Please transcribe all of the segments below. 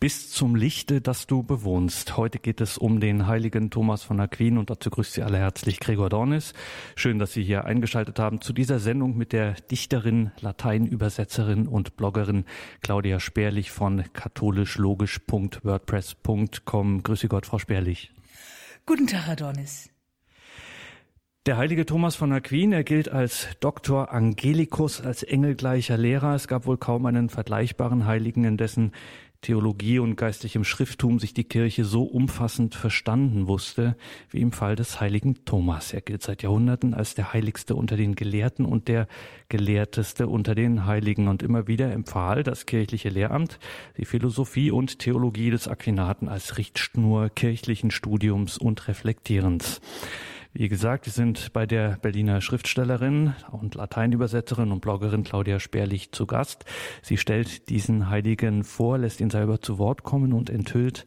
bis zum Lichte, das du bewohnst. Heute geht es um den heiligen Thomas von Aquin und dazu grüßt Sie alle herzlich Gregor Dornis. Schön, dass Sie hier eingeschaltet haben zu dieser Sendung mit der Dichterin, Lateinübersetzerin und Bloggerin Claudia Sperlich von katholischlogisch.wordpress.com. Grüße Gott, Frau Sperlich. Guten Tag, Herr Dornis. Der heilige Thomas von Aquin, er gilt als Doktor Angelicus, als engelgleicher Lehrer. Es gab wohl kaum einen vergleichbaren Heiligen, in dessen Theologie und geistlichem Schrifttum sich die Kirche so umfassend verstanden wusste, wie im Fall des heiligen Thomas. Er gilt seit Jahrhunderten als der heiligste unter den Gelehrten und der gelehrteste unter den Heiligen und immer wieder empfahl das kirchliche Lehramt die Philosophie und Theologie des Aquinaten als Richtschnur kirchlichen Studiums und Reflektierens. Wie gesagt, wir sind bei der Berliner Schriftstellerin und Lateinübersetzerin und Bloggerin Claudia Sperlich zu Gast. Sie stellt diesen Heiligen vor, lässt ihn selber zu Wort kommen und enthüllt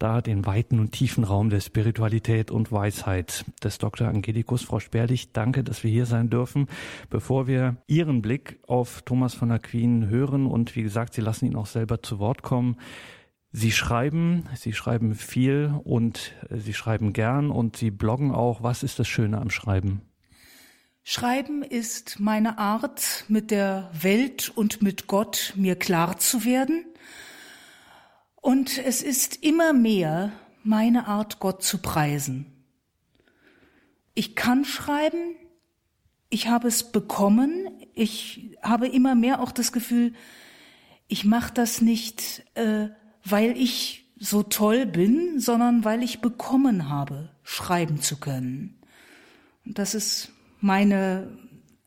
da den weiten und tiefen Raum der Spiritualität und Weisheit des Dr. Angelikus. Frau Sperlich, danke, dass wir hier sein dürfen. Bevor wir Ihren Blick auf Thomas von Aquin hören und wie gesagt, Sie lassen ihn auch selber zu Wort kommen, Sie schreiben, Sie schreiben viel und Sie schreiben gern und Sie bloggen auch. Was ist das Schöne am Schreiben? Schreiben ist meine Art, mit der Welt und mit Gott mir klar zu werden. Und es ist immer mehr meine Art, Gott zu preisen. Ich kann schreiben, ich habe es bekommen, ich habe immer mehr auch das Gefühl, ich mache das nicht äh, weil ich so toll bin, sondern weil ich bekommen habe, schreiben zu können. Und das ist meine,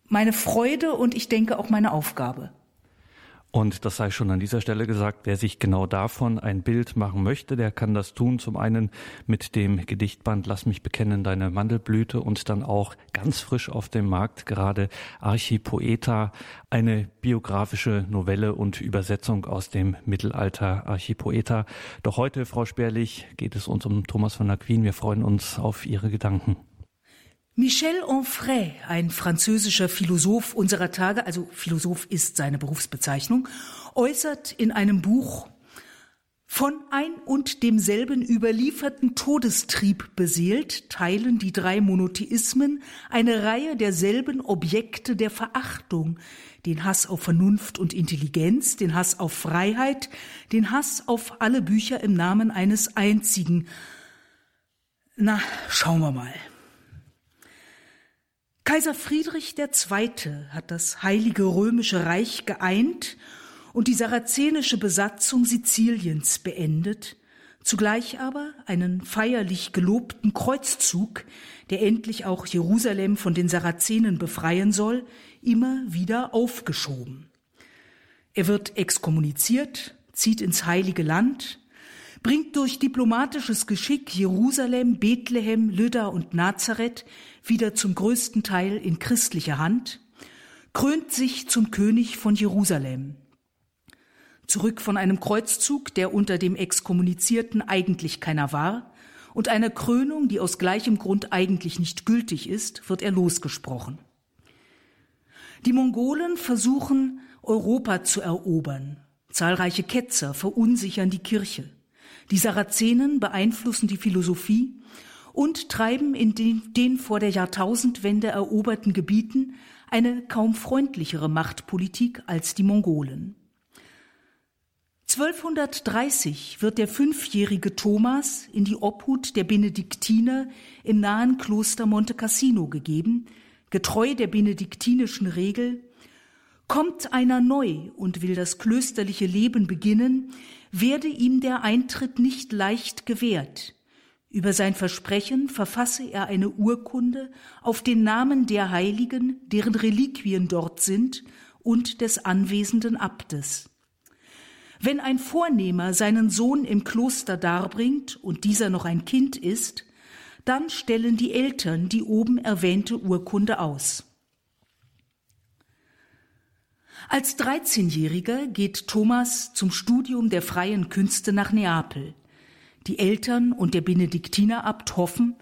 meine Freude und ich denke auch meine Aufgabe. Und das sei schon an dieser Stelle gesagt, wer sich genau davon ein Bild machen möchte, der kann das tun. Zum einen mit dem Gedichtband Lass mich bekennen deine Mandelblüte und dann auch ganz frisch auf dem Markt gerade Archipoeta, eine biografische Novelle und Übersetzung aus dem Mittelalter Archipoeta. Doch heute, Frau Sperlich, geht es uns um Thomas von Aquin. Wir freuen uns auf Ihre Gedanken. Michel Onfray, ein französischer Philosoph unserer Tage, also Philosoph ist seine Berufsbezeichnung, äußert in einem Buch von ein und demselben überlieferten Todestrieb beseelt, teilen die drei Monotheismen eine Reihe derselben Objekte der Verachtung, den Hass auf Vernunft und Intelligenz, den Hass auf Freiheit, den Hass auf alle Bücher im Namen eines einzigen. Na, schauen wir mal. Kaiser Friedrich II. hat das Heilige Römische Reich geeint und die sarazenische Besatzung Siziliens beendet, zugleich aber einen feierlich gelobten Kreuzzug, der endlich auch Jerusalem von den Sarazenen befreien soll, immer wieder aufgeschoben. Er wird exkommuniziert, zieht ins heilige Land, bringt durch diplomatisches Geschick Jerusalem, Bethlehem, Lydda und Nazareth wieder zum größten Teil in christlicher Hand, krönt sich zum König von Jerusalem. Zurück von einem Kreuzzug, der unter dem Exkommunizierten eigentlich keiner war, und einer Krönung, die aus gleichem Grund eigentlich nicht gültig ist, wird er losgesprochen. Die Mongolen versuchen, Europa zu erobern. Zahlreiche Ketzer verunsichern die Kirche. Die Sarazenen beeinflussen die Philosophie und treiben in den, den vor der Jahrtausendwende eroberten Gebieten eine kaum freundlichere Machtpolitik als die Mongolen. 1230 wird der fünfjährige Thomas in die Obhut der Benediktiner im nahen Kloster Monte Cassino gegeben, getreu der benediktinischen Regel Kommt einer neu und will das klösterliche Leben beginnen, werde ihm der Eintritt nicht leicht gewährt. Über sein Versprechen verfasse er eine Urkunde auf den Namen der Heiligen, deren Reliquien dort sind, und des anwesenden Abtes. Wenn ein Vornehmer seinen Sohn im Kloster darbringt und dieser noch ein Kind ist, dann stellen die Eltern die oben erwähnte Urkunde aus. Als 13-Jähriger geht Thomas zum Studium der freien Künste nach Neapel. Die Eltern und der Benediktinerabt hoffen,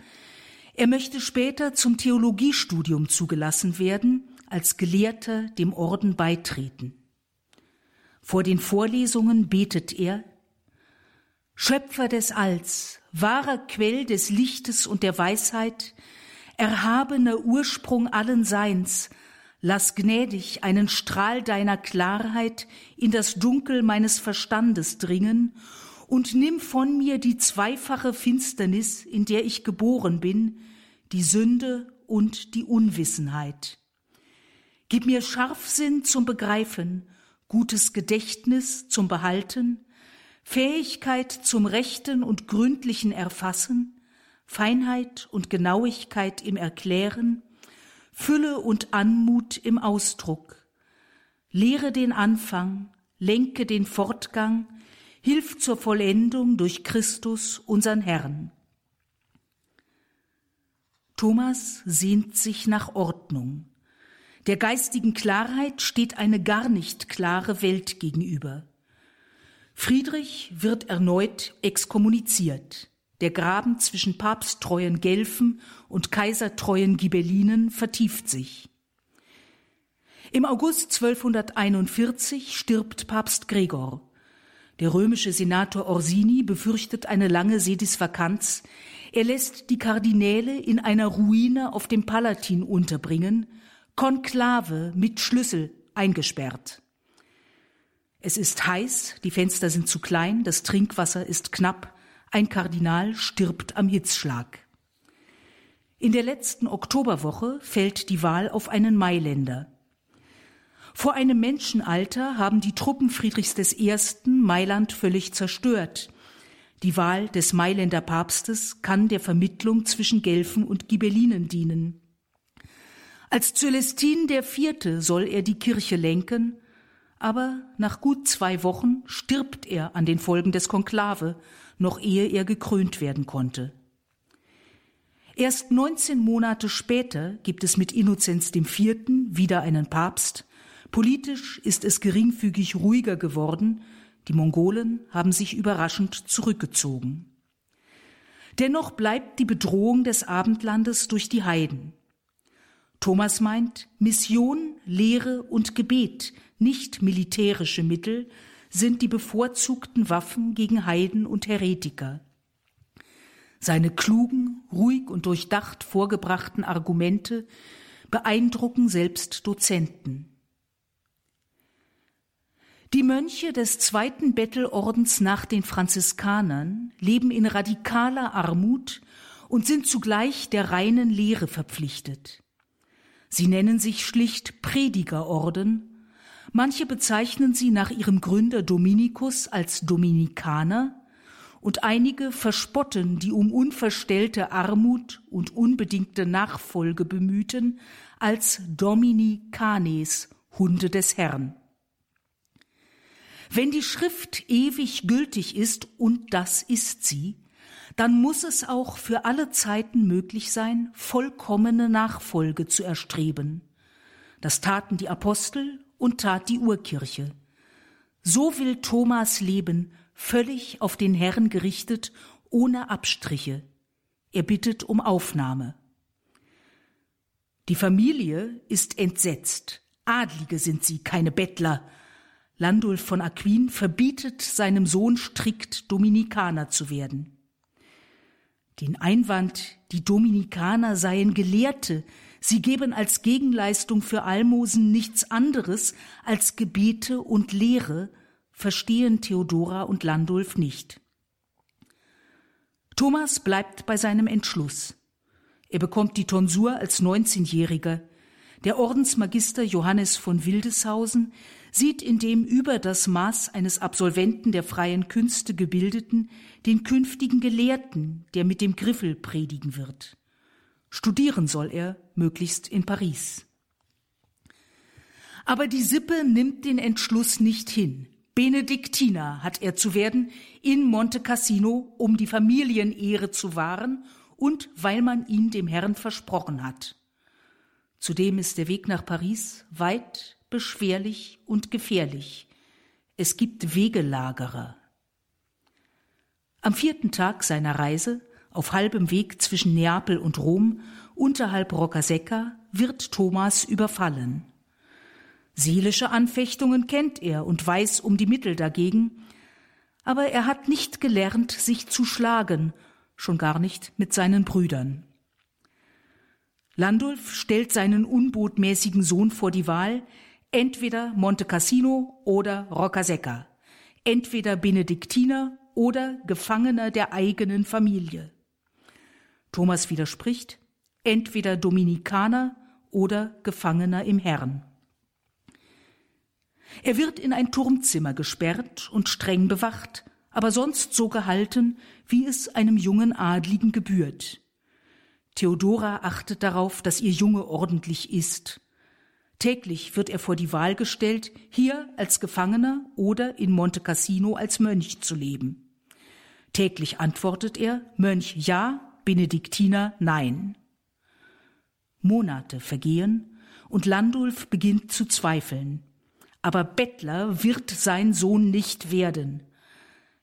er möchte später zum Theologiestudium zugelassen werden, als Gelehrter dem Orden beitreten. Vor den Vorlesungen betet er, Schöpfer des Alls, wahrer Quell des Lichtes und der Weisheit, erhabener Ursprung allen Seins, lass gnädig einen Strahl deiner Klarheit in das Dunkel meines Verstandes dringen und nimm von mir die zweifache Finsternis, in der ich geboren bin, die Sünde und die Unwissenheit. Gib mir Scharfsinn zum Begreifen, gutes Gedächtnis zum Behalten, Fähigkeit zum rechten und gründlichen Erfassen, Feinheit und Genauigkeit im Erklären, Fülle und Anmut im Ausdruck. Lehre den Anfang, lenke den Fortgang, hilf zur Vollendung durch Christus, unseren Herrn. Thomas sehnt sich nach Ordnung. Der geistigen Klarheit steht eine gar nicht klare Welt gegenüber. Friedrich wird erneut exkommuniziert. Der Graben zwischen papsttreuen Gelfen und kaisertreuen Ghibellinen vertieft sich. Im August 1241 stirbt Papst Gregor. Der römische Senator Orsini befürchtet eine lange Sedisvakanz. Er lässt die Kardinäle in einer Ruine auf dem Palatin unterbringen, Konklave mit Schlüssel eingesperrt. Es ist heiß, die Fenster sind zu klein, das Trinkwasser ist knapp, ein Kardinal stirbt am Hitzschlag. In der letzten Oktoberwoche fällt die Wahl auf einen Mailänder. Vor einem Menschenalter haben die Truppen Friedrichs I. Mailand völlig zerstört. Die Wahl des Mailänder Papstes kann der Vermittlung zwischen Gelfen und Ghibellinen dienen. Als Zölestin IV. soll er die Kirche lenken, aber nach gut zwei Wochen stirbt er an den Folgen des Konklave, noch ehe er gekrönt werden konnte. Erst 19 Monate später gibt es mit Innozenz IV. wieder einen Papst. Politisch ist es geringfügig ruhiger geworden. Die Mongolen haben sich überraschend zurückgezogen. Dennoch bleibt die Bedrohung des Abendlandes durch die Heiden. Thomas meint, Mission, Lehre und Gebet, nicht militärische Mittel, sind die bevorzugten Waffen gegen Heiden und Heretiker. Seine klugen, ruhig und durchdacht vorgebrachten Argumente beeindrucken selbst Dozenten. Die Mönche des zweiten Bettelordens nach den Franziskanern leben in radikaler Armut und sind zugleich der reinen Lehre verpflichtet. Sie nennen sich schlicht Predigerorden. Manche bezeichnen sie nach ihrem Gründer Dominikus als Dominikaner und einige verspotten die um unverstellte Armut und unbedingte Nachfolge bemühten als Dominikanes, Hunde des Herrn. Wenn die Schrift ewig gültig ist, und das ist sie, dann muss es auch für alle Zeiten möglich sein, vollkommene Nachfolge zu erstreben. Das taten die Apostel und tat die Urkirche. So will Thomas leben, völlig auf den Herrn gerichtet, ohne Abstriche. Er bittet um Aufnahme. Die Familie ist entsetzt. Adlige sind sie, keine Bettler. Landulf von Aquin verbietet seinem Sohn strikt Dominikaner zu werden. Den Einwand, die Dominikaner seien Gelehrte, sie geben als Gegenleistung für Almosen nichts anderes als Gebete und Lehre, verstehen Theodora und Landulf nicht. Thomas bleibt bei seinem Entschluss. Er bekommt die Tonsur als 19-Jähriger. Der Ordensmagister Johannes von Wildeshausen sieht in dem über das Maß eines Absolventen der freien Künste gebildeten den künftigen Gelehrten, der mit dem Griffel predigen wird. Studieren soll er, möglichst in Paris. Aber die Sippe nimmt den Entschluss nicht hin. Benediktiner hat er zu werden in Monte Cassino, um die Familienehre zu wahren und weil man ihn dem Herrn versprochen hat. Zudem ist der Weg nach Paris weit, beschwerlich und gefährlich. Es gibt Wegelagerer. Am vierten Tag seiner Reise, auf halbem Weg zwischen Neapel und Rom, unterhalb Roccasecca, wird Thomas überfallen. Seelische Anfechtungen kennt er und weiß um die Mittel dagegen, aber er hat nicht gelernt, sich zu schlagen, schon gar nicht mit seinen Brüdern. Landulf stellt seinen unbotmäßigen Sohn vor die Wahl, entweder Monte Cassino oder Roccasecca, entweder Benediktiner oder Gefangener der eigenen Familie. Thomas widerspricht, entweder Dominikaner oder Gefangener im Herrn. Er wird in ein Turmzimmer gesperrt und streng bewacht, aber sonst so gehalten, wie es einem jungen Adligen gebührt. Theodora achtet darauf, dass ihr Junge ordentlich ist. Täglich wird er vor die Wahl gestellt, hier als Gefangener oder in Monte Cassino als Mönch zu leben. Täglich antwortet er Mönch ja, Benediktiner nein. Monate vergehen und Landulf beginnt zu zweifeln. Aber Bettler wird sein Sohn nicht werden.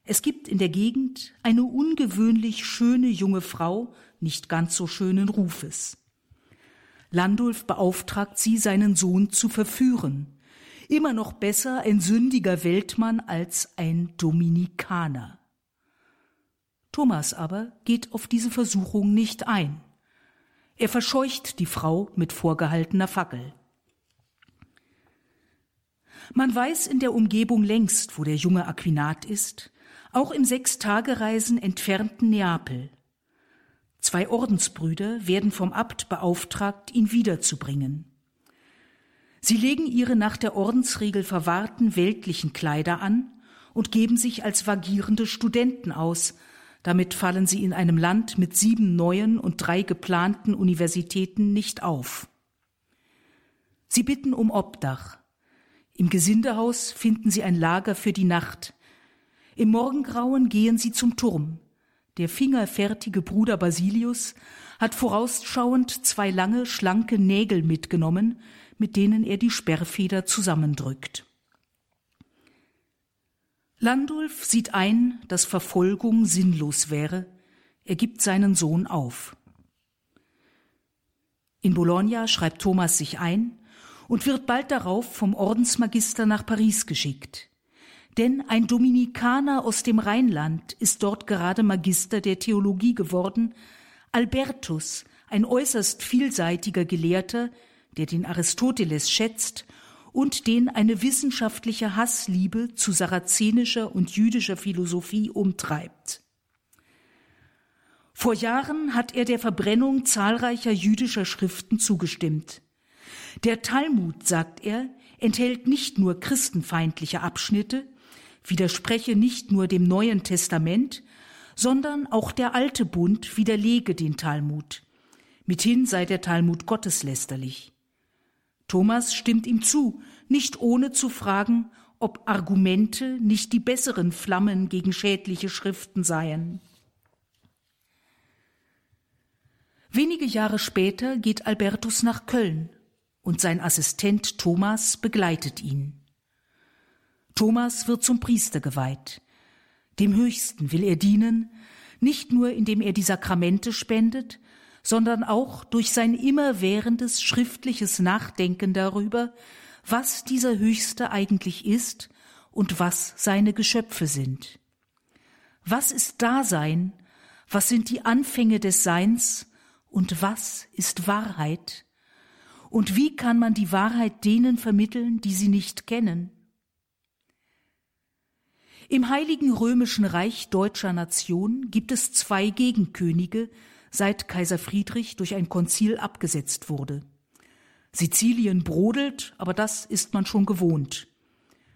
Es gibt in der Gegend eine ungewöhnlich schöne junge Frau, nicht ganz so schönen Rufes. Landulf beauftragt sie, seinen Sohn zu verführen. Immer noch besser ein sündiger Weltmann als ein Dominikaner. Thomas aber geht auf diese Versuchung nicht ein. Er verscheucht die Frau mit vorgehaltener Fackel. Man weiß in der Umgebung längst, wo der junge Aquinat ist, auch im Sechstagereisen entfernten Neapel. Zwei Ordensbrüder werden vom Abt beauftragt, ihn wiederzubringen. Sie legen ihre nach der Ordensregel verwahrten weltlichen Kleider an und geben sich als vagierende Studenten aus, damit fallen sie in einem Land mit sieben neuen und drei geplanten Universitäten nicht auf. Sie bitten um Obdach. Im Gesindehaus finden sie ein Lager für die Nacht. Im Morgengrauen gehen sie zum Turm. Der fingerfertige Bruder Basilius hat vorausschauend zwei lange, schlanke Nägel mitgenommen, mit denen er die Sperrfeder zusammendrückt. Landulf sieht ein, dass Verfolgung sinnlos wäre. Er gibt seinen Sohn auf. In Bologna schreibt Thomas sich ein und wird bald darauf vom Ordensmagister nach Paris geschickt. Denn ein Dominikaner aus dem Rheinland ist dort gerade Magister der Theologie geworden, Albertus, ein äußerst vielseitiger Gelehrter, der den Aristoteles schätzt und den eine wissenschaftliche Hassliebe zu sarazenischer und jüdischer Philosophie umtreibt. Vor Jahren hat er der Verbrennung zahlreicher jüdischer Schriften zugestimmt. Der Talmud, sagt er, enthält nicht nur christenfeindliche Abschnitte, widerspreche nicht nur dem Neuen Testament, sondern auch der alte Bund widerlege den Talmud. Mithin sei der Talmud gotteslästerlich. Thomas stimmt ihm zu, nicht ohne zu fragen, ob Argumente nicht die besseren Flammen gegen schädliche Schriften seien. Wenige Jahre später geht Albertus nach Köln und sein Assistent Thomas begleitet ihn. Thomas wird zum Priester geweiht. Dem Höchsten will er dienen, nicht nur indem er die Sakramente spendet, sondern auch durch sein immerwährendes schriftliches Nachdenken darüber, was dieser Höchste eigentlich ist und was seine Geschöpfe sind. Was ist Dasein? Was sind die Anfänge des Seins? Und was ist Wahrheit? Und wie kann man die Wahrheit denen vermitteln, die sie nicht kennen? Im Heiligen Römischen Reich deutscher Nation gibt es zwei Gegenkönige, seit Kaiser Friedrich durch ein Konzil abgesetzt wurde. Sizilien brodelt, aber das ist man schon gewohnt.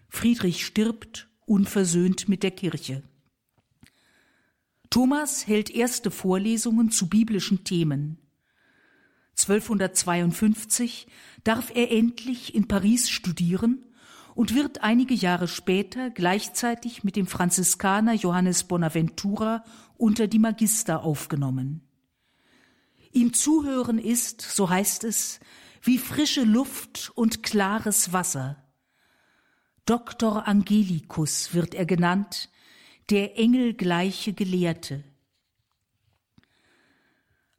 Friedrich stirbt unversöhnt mit der Kirche. Thomas hält erste Vorlesungen zu biblischen Themen. 1252 darf er endlich in Paris studieren und wird einige Jahre später gleichzeitig mit dem Franziskaner Johannes Bonaventura unter die Magister aufgenommen. Ihm zuhören ist, so heißt es, wie frische Luft und klares Wasser. Doktor Angelicus wird er genannt, der engelgleiche Gelehrte.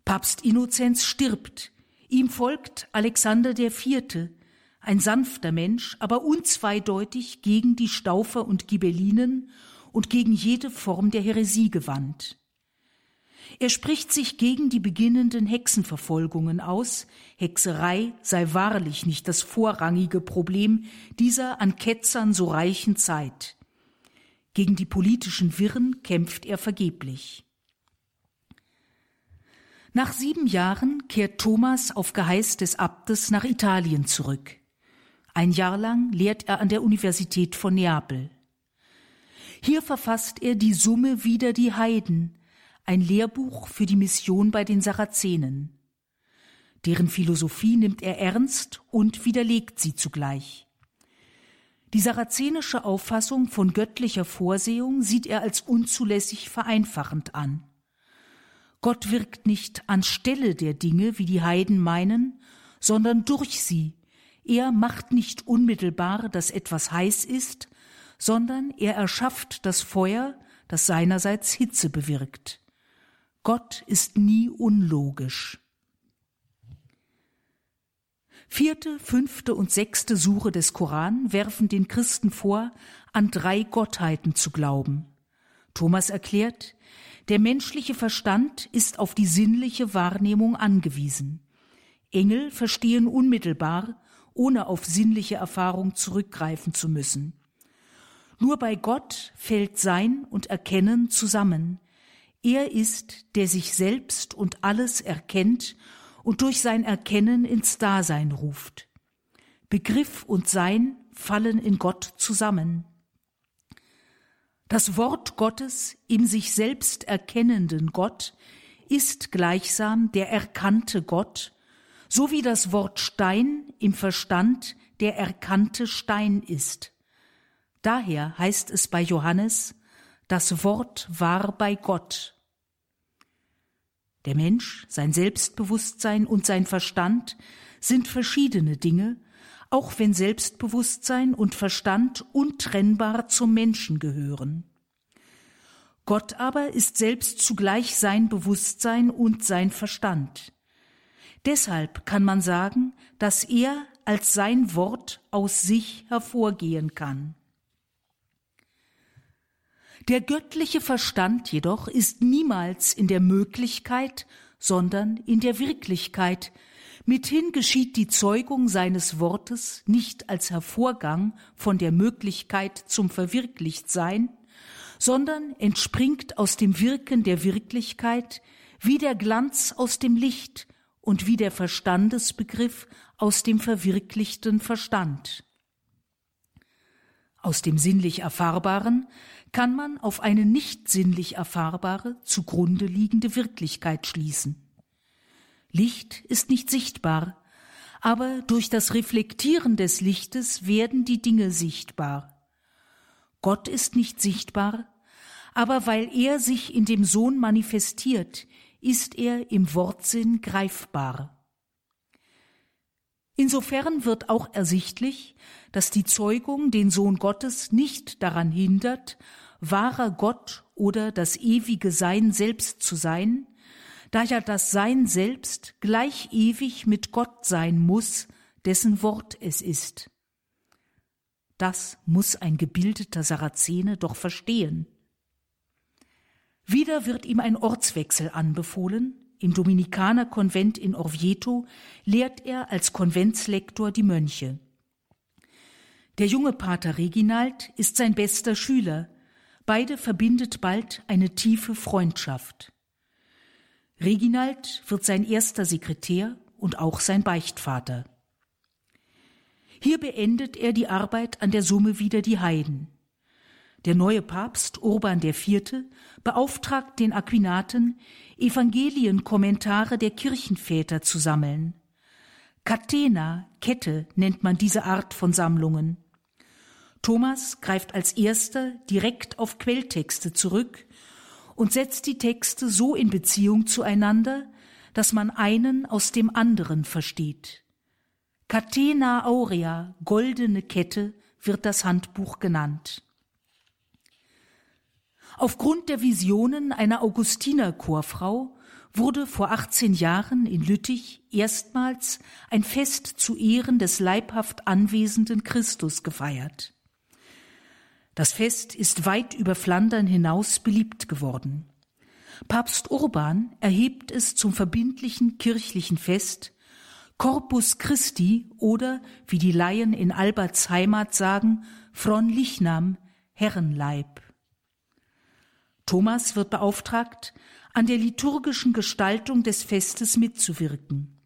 Papst Innozenz stirbt, ihm folgt Alexander IV., ein sanfter Mensch, aber unzweideutig gegen die Staufer und Ghibellinen und gegen jede Form der Häresie gewandt. Er spricht sich gegen die beginnenden Hexenverfolgungen aus. Hexerei sei wahrlich nicht das vorrangige Problem dieser an Ketzern so reichen Zeit. Gegen die politischen Wirren kämpft er vergeblich. Nach sieben Jahren kehrt Thomas auf Geheiß des Abtes nach Italien zurück. Ein Jahr lang lehrt er an der Universität von Neapel. Hier verfasst er die Summe wider die Heiden, ein Lehrbuch für die Mission bei den Sarazenen. Deren Philosophie nimmt er ernst und widerlegt sie zugleich. Die sarazenische Auffassung von göttlicher Vorsehung sieht er als unzulässig vereinfachend an. Gott wirkt nicht anstelle der Dinge, wie die Heiden meinen, sondern durch sie. Er macht nicht unmittelbar, dass etwas heiß ist, sondern er erschafft das Feuer, das seinerseits Hitze bewirkt. Gott ist nie unlogisch. Vierte, fünfte und sechste Suche des Koran werfen den Christen vor, an drei Gottheiten zu glauben. Thomas erklärt, der menschliche Verstand ist auf die sinnliche Wahrnehmung angewiesen. Engel verstehen unmittelbar, ohne auf sinnliche Erfahrung zurückgreifen zu müssen. Nur bei Gott fällt Sein und Erkennen zusammen. Er ist, der sich selbst und alles erkennt und durch sein Erkennen ins Dasein ruft. Begriff und Sein fallen in Gott zusammen. Das Wort Gottes im sich selbst erkennenden Gott ist gleichsam der erkannte Gott, so wie das Wort Stein im Verstand der erkannte Stein ist. Daher heißt es bei Johannes, das Wort war bei Gott der Mensch, sein Selbstbewusstsein und sein Verstand sind verschiedene Dinge, auch wenn Selbstbewusstsein und Verstand untrennbar zum Menschen gehören. Gott aber ist selbst zugleich sein Bewusstsein und sein Verstand. Deshalb kann man sagen, dass er als sein Wort aus sich hervorgehen kann. Der göttliche Verstand jedoch ist niemals in der Möglichkeit, sondern in der Wirklichkeit. Mithin geschieht die Zeugung seines Wortes nicht als Hervorgang von der Möglichkeit zum Verwirklichtsein, sondern entspringt aus dem Wirken der Wirklichkeit wie der Glanz aus dem Licht und wie der Verstandesbegriff aus dem verwirklichten Verstand. Aus dem sinnlich Erfahrbaren kann man auf eine nicht sinnlich erfahrbare, zugrunde liegende Wirklichkeit schließen. Licht ist nicht sichtbar, aber durch das Reflektieren des Lichtes werden die Dinge sichtbar. Gott ist nicht sichtbar, aber weil er sich in dem Sohn manifestiert, ist er im Wortsinn greifbar. Insofern wird auch ersichtlich, dass die Zeugung den Sohn Gottes nicht daran hindert, wahrer Gott oder das ewige Sein selbst zu sein, da ja das Sein selbst gleich ewig mit Gott sein muss, dessen Wort es ist. Das muss ein gebildeter Sarazene doch verstehen. Wieder wird ihm ein Ortswechsel anbefohlen. Im Dominikanerkonvent in Orvieto lehrt er als Konventslektor die Mönche. Der junge Pater Reginald ist sein bester Schüler, Beide verbindet bald eine tiefe Freundschaft. Reginald wird sein erster Sekretär und auch sein Beichtvater. Hier beendet er die Arbeit an der Summe wieder die Heiden. Der neue Papst Urban IV. beauftragt den Aquinaten, Evangelienkommentare der Kirchenväter zu sammeln. Catena, Kette nennt man diese Art von Sammlungen. Thomas greift als erster direkt auf Quelltexte zurück und setzt die Texte so in Beziehung zueinander, dass man einen aus dem anderen versteht. Catena Aurea, goldene Kette, wird das Handbuch genannt. Aufgrund der Visionen einer Augustinerchorfrau wurde vor 18 Jahren in Lüttich erstmals ein Fest zu Ehren des leibhaft anwesenden Christus gefeiert. Das Fest ist weit über Flandern hinaus beliebt geworden. Papst Urban erhebt es zum verbindlichen kirchlichen Fest Corpus Christi oder, wie die Laien in Alberts Heimat sagen, Fron Lichnam, Herrenleib. Thomas wird beauftragt, an der liturgischen Gestaltung des Festes mitzuwirken.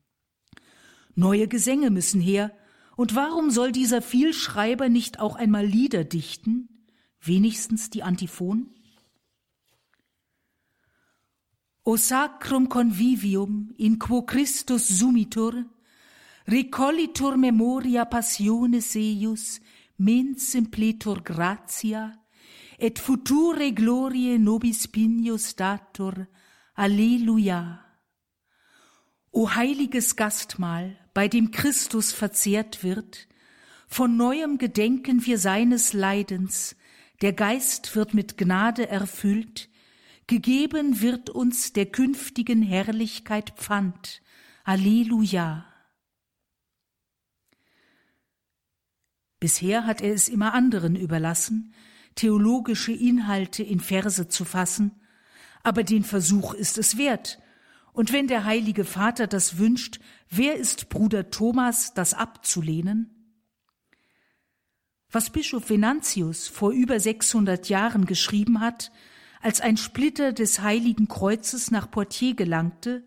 Neue Gesänge müssen her, und warum soll dieser Vielschreiber nicht auch einmal Lieder dichten, wenigstens die Antiphon? O sacrum convivium in quo Christus sumitur, recollitur memoria passionis eius, mens simpletur gratia, et future glorie nobis pignus datur. Alleluia. O heiliges Gastmahl, bei dem Christus verzehrt wird, von neuem gedenken wir seines Leidens, der Geist wird mit Gnade erfüllt, gegeben wird uns der künftigen Herrlichkeit Pfand. Alleluia. Bisher hat er es immer anderen überlassen, theologische Inhalte in Verse zu fassen, aber den Versuch ist es wert. Und wenn der Heilige Vater das wünscht, wer ist Bruder Thomas, das abzulehnen? Was Bischof Venantius vor über 600 Jahren geschrieben hat, als ein Splitter des Heiligen Kreuzes nach Poitiers gelangte,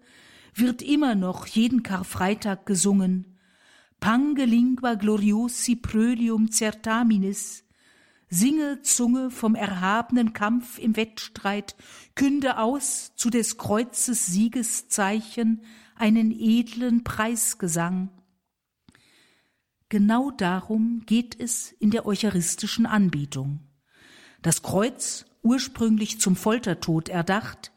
wird immer noch jeden Karfreitag gesungen. Pange lingua gloriosi prölium certaminis, Singe, Zunge, vom erhabenen Kampf im Wettstreit, künde aus zu des Kreuzes Siegeszeichen einen edlen Preisgesang. Genau darum geht es in der eucharistischen Anbetung. Das Kreuz, ursprünglich zum Foltertod erdacht,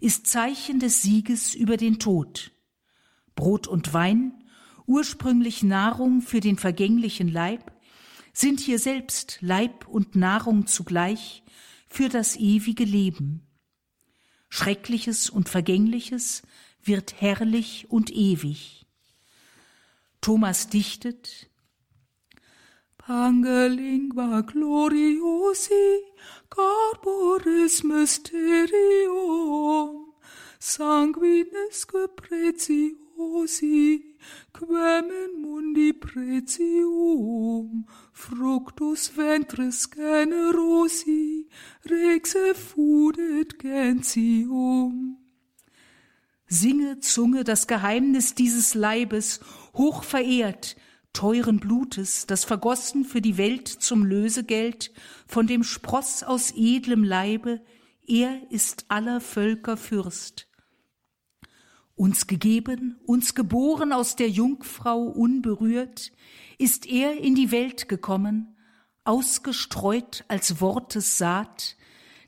ist Zeichen des Sieges über den Tod. Brot und Wein, ursprünglich Nahrung für den vergänglichen Leib, sind hier selbst Leib und Nahrung zugleich für das ewige Leben. Schreckliches und Vergängliches wird herrlich und ewig. Thomas dichtet Pange lingua gloriosi corporis mysterium sanguinesque preciosi quem in mundi pretium fructus ventris generosi rexe fudet gentium. Singe, Zunge, das Geheimnis dieses Leibes, hoch verehrt, teuren Blutes, das vergossen für die Welt zum Lösegeld, von dem Spross aus edlem Leibe, er ist aller Völker Fürst uns gegeben, uns geboren aus der Jungfrau unberührt, ist er in die Welt gekommen, ausgestreut als Wortes Saat,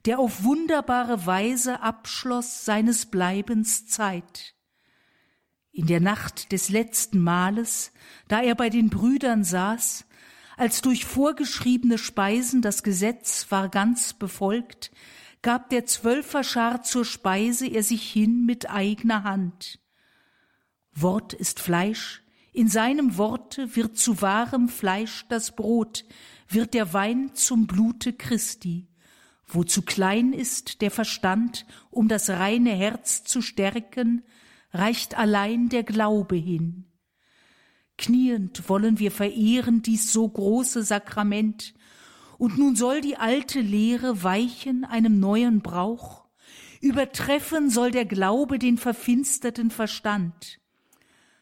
der auf wunderbare Weise abschloss seines Bleibens Zeit. In der Nacht des letzten Mahles, da er bei den Brüdern saß, als durch vorgeschriebene Speisen das Gesetz war ganz befolgt, gab der Zwölferschar zur Speise er sich hin mit eigener Hand. Wort ist Fleisch, in seinem Worte wird zu wahrem Fleisch das Brot, wird der Wein zum Blute Christi. Wo zu klein ist der Verstand, um das reine Herz zu stärken, reicht allein der Glaube hin. Kniend wollen wir verehren dies so große Sakrament, und nun soll die alte Lehre weichen einem neuen Brauch, übertreffen soll der Glaube den verfinsterten Verstand.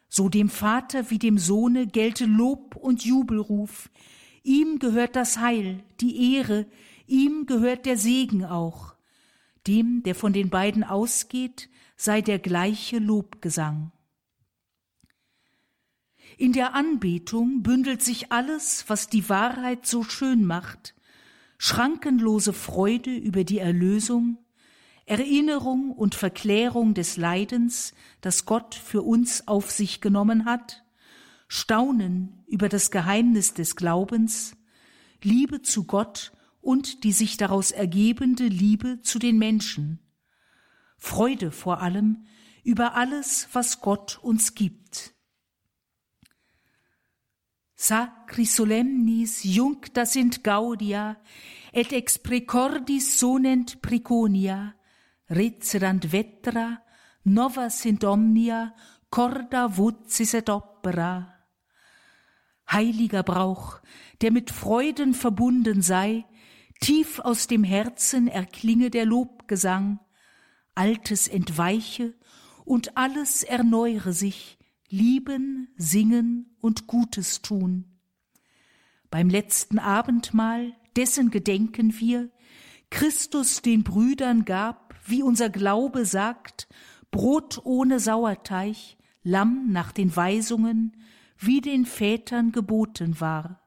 So dem Vater wie dem Sohne gelte Lob und Jubelruf, ihm gehört das Heil, die Ehre, ihm gehört der Segen auch. Dem, der von den beiden ausgeht, sei der gleiche Lobgesang. In der Anbetung bündelt sich alles, was die Wahrheit so schön macht, schrankenlose Freude über die Erlösung, Erinnerung und Verklärung des Leidens, das Gott für uns auf sich genommen hat, Staunen über das Geheimnis des Glaubens, Liebe zu Gott und die sich daraus ergebende Liebe zu den Menschen, Freude vor allem über alles, was Gott uns gibt. Sacri solemnis juncta sint gaudia, et ex precordis sonent preconia, recerant vetra, nova sint omnia, corda vocis et opera. Heiliger Brauch, der mit Freuden verbunden sei, tief aus dem Herzen erklinge der Lobgesang, Altes entweiche und alles erneuere sich, lieben, singen und Gutes tun. Beim letzten Abendmahl, dessen gedenken wir, Christus den Brüdern gab, wie unser Glaube sagt, Brot ohne Sauerteig, Lamm nach den Weisungen, wie den Vätern geboten war.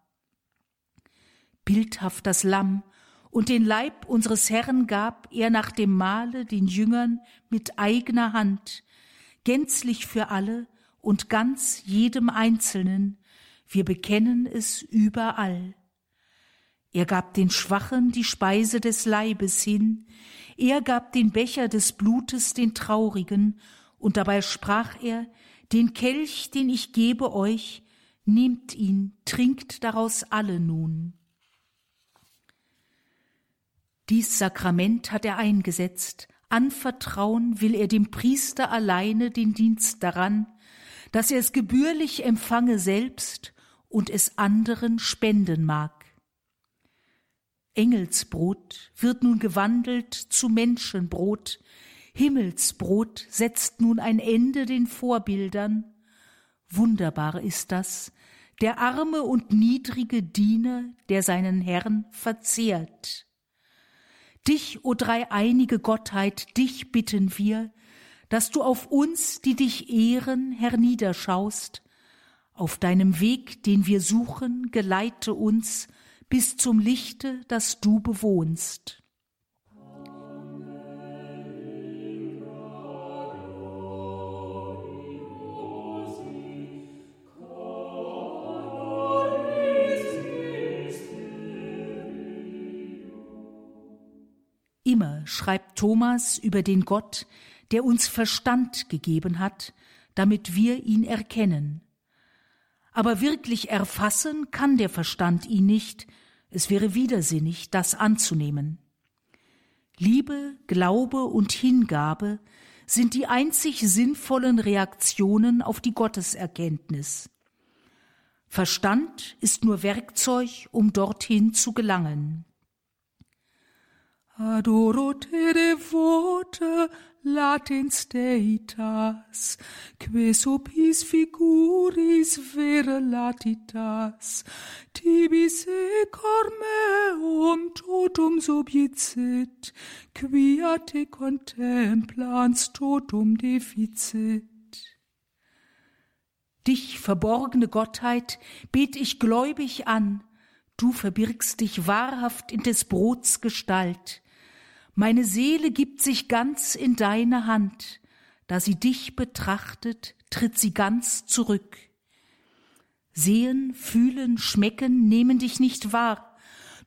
Bildhaft das Lamm, und den Leib unseres Herrn gab er nach dem Mahle den Jüngern mit eigener Hand, gänzlich für alle und ganz jedem Einzelnen, wir bekennen es überall. Er gab den Schwachen die Speise des Leibes hin, er gab den Becher des Blutes den Traurigen, und dabei sprach er, den Kelch, den ich gebe euch, nehmt ihn, trinkt daraus alle nun. Dies Sakrament hat er eingesetzt, anvertrauen will er dem Priester alleine den Dienst daran, dass er es gebührlich empfange selbst und es anderen spenden mag. Engelsbrot wird nun gewandelt zu Menschenbrot, Himmelsbrot setzt nun ein Ende den Vorbildern. Wunderbar ist das, der arme und niedrige Diener, der seinen Herrn verzehrt. Dich, o dreieinige Gottheit, dich bitten wir, dass du auf uns, die dich ehren, herniederschaust. Auf deinem Weg, den wir suchen, geleite uns bis zum Lichte, das du bewohnst. Schreibt Thomas über den Gott, der uns Verstand gegeben hat, damit wir ihn erkennen. Aber wirklich erfassen kann der Verstand ihn nicht, es wäre widersinnig, das anzunehmen. Liebe, Glaube und Hingabe sind die einzig sinnvollen Reaktionen auf die Gotteserkenntnis. Verstand ist nur Werkzeug, um dorthin zu gelangen. Adoro te devota latens deitas, ques opis figuris vera latitas, tibis e cor meum totum subjicit, quia te contemplans totum deficit. Dich, verborgene Gottheit, bet ich gläubig an, du verbirgst dich wahrhaft in des Brots Gestalt, meine Seele gibt sich ganz in deine Hand, da sie dich betrachtet, tritt sie ganz zurück. Sehen, fühlen, schmecken nehmen dich nicht wahr,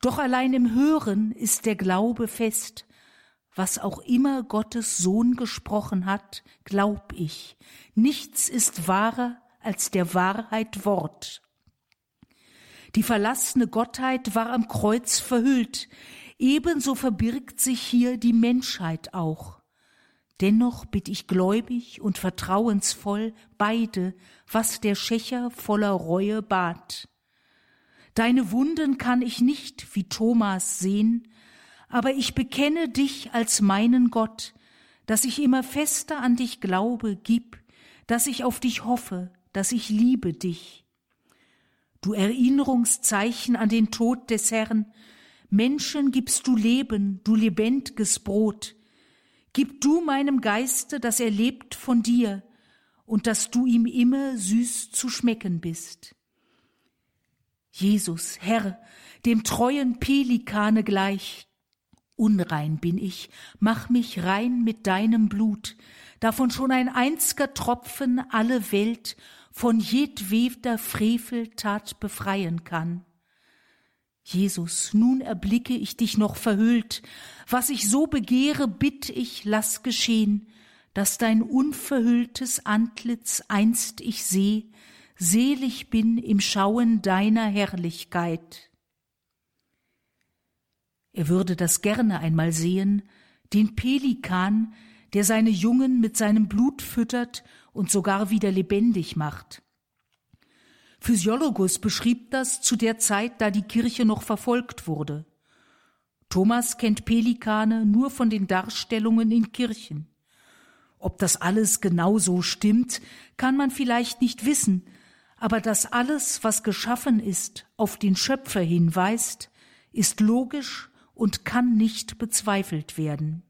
doch allein im Hören ist der Glaube fest. Was auch immer Gottes Sohn gesprochen hat, glaub ich, nichts ist wahrer als der Wahrheit Wort. Die verlassene Gottheit war am Kreuz verhüllt, Ebenso verbirgt sich hier die Menschheit auch. Dennoch bitt ich gläubig und vertrauensvoll beide, was der Schächer voller Reue bat. Deine Wunden kann ich nicht wie Thomas sehen, aber ich bekenne dich als meinen Gott, dass ich immer fester an dich glaube, gib, dass ich auf dich hoffe, dass ich liebe dich. Du Erinnerungszeichen an den Tod des Herrn, Menschen gibst du Leben, du lebendiges Brot. Gib du meinem Geiste, dass er lebt von dir und dass du ihm immer süß zu schmecken bist. Jesus, Herr, dem treuen Pelikane gleich, unrein bin ich, mach mich rein mit deinem Blut, davon schon ein einziger Tropfen alle Welt von jedweder Freveltat befreien kann. Jesus, nun erblicke ich dich noch verhüllt. Was ich so begehre, bitt ich, lass geschehen, dass dein unverhülltes Antlitz einst ich seh, selig bin im Schauen deiner Herrlichkeit. Er würde das gerne einmal sehen, den Pelikan, der seine Jungen mit seinem Blut füttert und sogar wieder lebendig macht. Physiologus beschrieb das zu der Zeit, da die Kirche noch verfolgt wurde. Thomas kennt Pelikane nur von den Darstellungen in Kirchen. Ob das alles genau so stimmt, kann man vielleicht nicht wissen, aber dass alles, was geschaffen ist, auf den Schöpfer hinweist, ist logisch und kann nicht bezweifelt werden.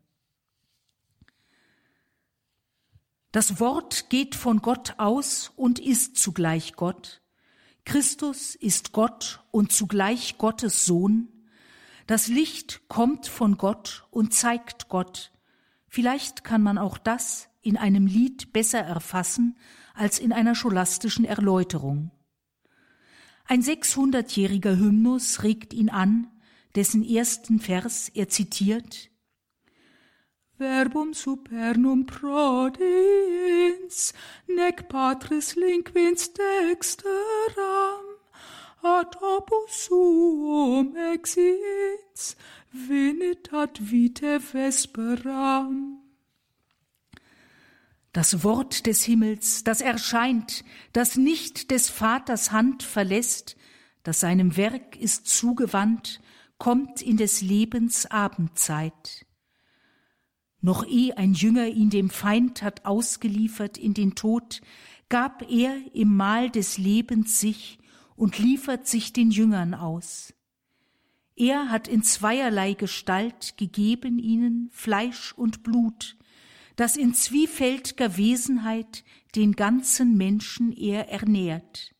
Das Wort geht von Gott aus und ist zugleich Gott. Christus ist Gott und zugleich Gottes Sohn. Das Licht kommt von Gott und zeigt Gott. Vielleicht kann man auch das in einem Lied besser erfassen als in einer scholastischen Erläuterung. Ein sechshundertjähriger Hymnus regt ihn an, dessen ersten Vers er zitiert Verbum supernum prodins, nec patris linquins dexteram, ad opus suum exins, venit ad vitae vesperam. Das Wort des Himmels, das erscheint, das nicht des Vaters Hand verlässt, das seinem Werk ist zugewandt, kommt in des Lebens Abendzeit. Noch eh ein Jünger ihn dem Feind hat ausgeliefert in den Tod, gab er im Mahl des Lebens sich und liefert sich den Jüngern aus. Er hat in zweierlei Gestalt gegeben ihnen Fleisch und Blut, das in zwiefältiger Wesenheit den ganzen Menschen er ernährt.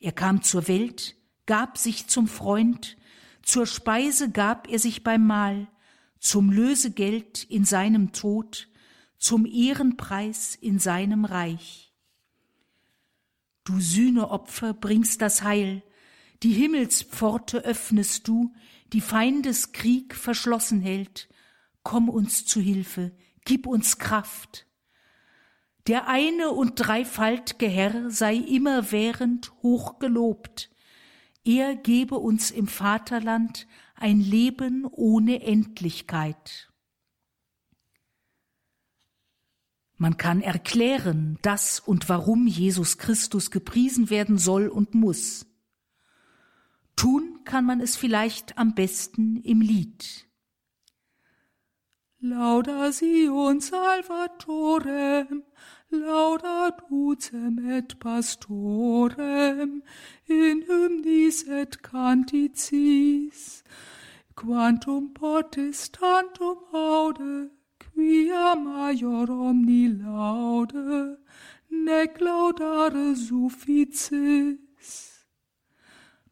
Er kam zur Welt, gab sich zum Freund, zur Speise gab er sich beim Mahl, zum Lösegeld in seinem Tod, zum Ehrenpreis in seinem Reich. Du Sühneopfer bringst das Heil, die Himmelspforte öffnest du, die Feindeskrieg verschlossen hält. Komm uns zu Hilfe, gib uns Kraft. Der eine und dreifaltge Herr sei immerwährend hoch gelobt. Er gebe uns im Vaterland ein Leben ohne Endlichkeit. Man kann erklären, dass und warum Jesus Christus gepriesen werden soll und muss. Tun kann man es vielleicht am besten im Lied. Lauda Sion Salvatorem, lauda ducem et pastorem, in hymnis et canticis, quantum potestantem aude, quia major omni laude, nec laudare sufficis.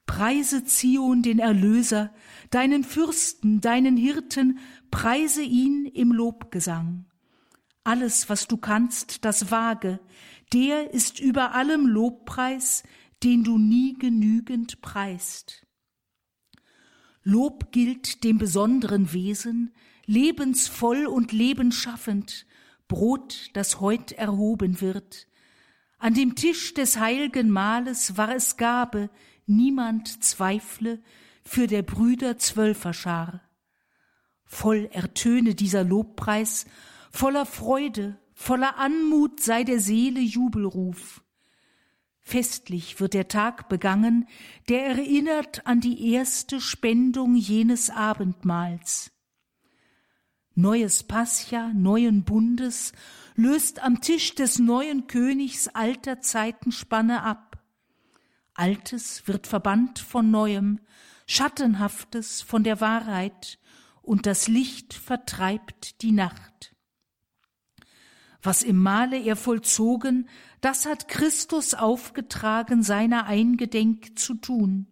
Preise Zion den Erlöser, deinen Fürsten, deinen Hirten, preise ihn im Lobgesang. Alles, was du kannst, das wage, der ist über allem Lobpreis, den du nie genügend preist. Lob gilt dem besonderen Wesen, lebensvoll und lebensschaffend, Brot, das heut erhoben wird. An dem Tisch des heilgen Mahles war es Gabe, niemand zweifle, für der Brüder Zwölferschar. Voll ertöne dieser Lobpreis, voller Freude, voller Anmut sei der Seele Jubelruf. Festlich wird der Tag begangen, der erinnert an die erste Spendung jenes Abendmahls. Neues Pascha, neuen Bundes, löst am Tisch des neuen Königs alter Zeitenspanne ab. Altes wird verbannt von Neuem, Schattenhaftes von der Wahrheit, und das Licht vertreibt die Nacht. Was im Male er vollzogen, das hat Christus aufgetragen, seiner Eingedenk zu tun.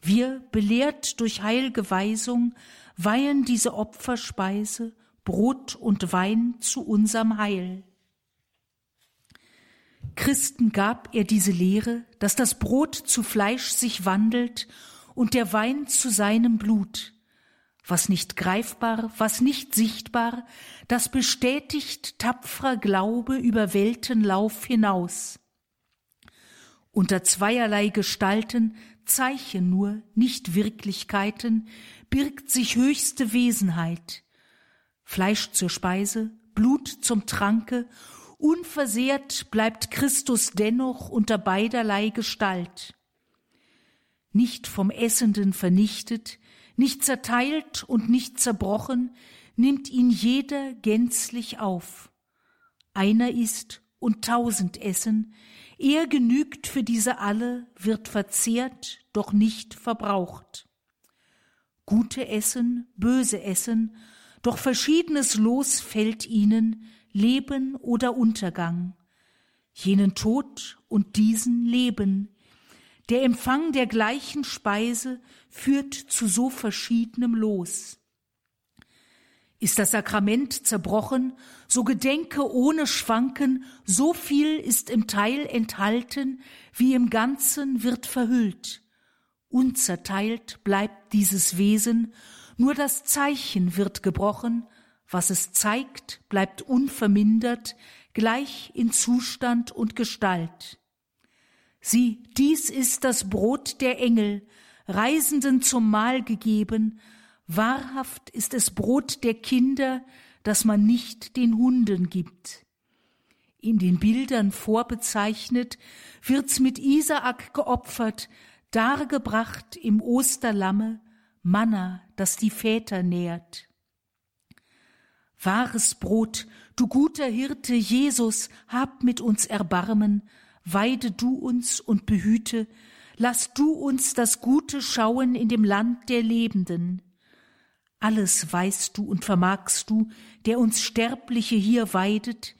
Wir, belehrt durch heilge Weisung, weihen diese Opferspeise, Brot und Wein zu unserem Heil. Christen gab er diese Lehre, dass das Brot zu Fleisch sich wandelt und der Wein zu seinem Blut. Was nicht greifbar, was nicht sichtbar, das bestätigt tapferer Glaube über Weltenlauf hinaus. Unter zweierlei Gestalten Zeichen nur, nicht Wirklichkeiten, birgt sich höchste Wesenheit. Fleisch zur Speise, Blut zum Tranke, unversehrt bleibt Christus dennoch unter beiderlei Gestalt. Nicht vom Essenden vernichtet, nicht zerteilt und nicht zerbrochen, nimmt ihn jeder gänzlich auf. Einer isst und tausend essen, er genügt für diese alle, wird verzehrt, doch nicht verbraucht. Gute essen, böse essen, doch verschiedenes Los fällt ihnen, Leben oder Untergang. Jenen Tod und diesen Leben. Der Empfang der gleichen Speise führt zu so verschiedenem Los. Ist das Sakrament zerbrochen, so gedenke ohne Schwanken, so viel ist im Teil enthalten, wie im Ganzen wird verhüllt. Unzerteilt bleibt dieses Wesen, nur das Zeichen wird gebrochen, was es zeigt, bleibt unvermindert, gleich in Zustand und Gestalt. Sieh, dies ist das Brot der Engel, Reisenden zum Mahl gegeben, Wahrhaft ist es Brot der Kinder, das man nicht den Hunden gibt. In den Bildern vorbezeichnet wird's mit Isaak geopfert, dargebracht im Osterlamme, Manna, das die Väter nährt. Wahres Brot, du guter Hirte Jesus, hab mit uns Erbarmen, weide du uns und behüte, lass du uns das Gute schauen in dem Land der Lebenden. Alles weißt du und vermagst du, der uns Sterbliche hier weidet,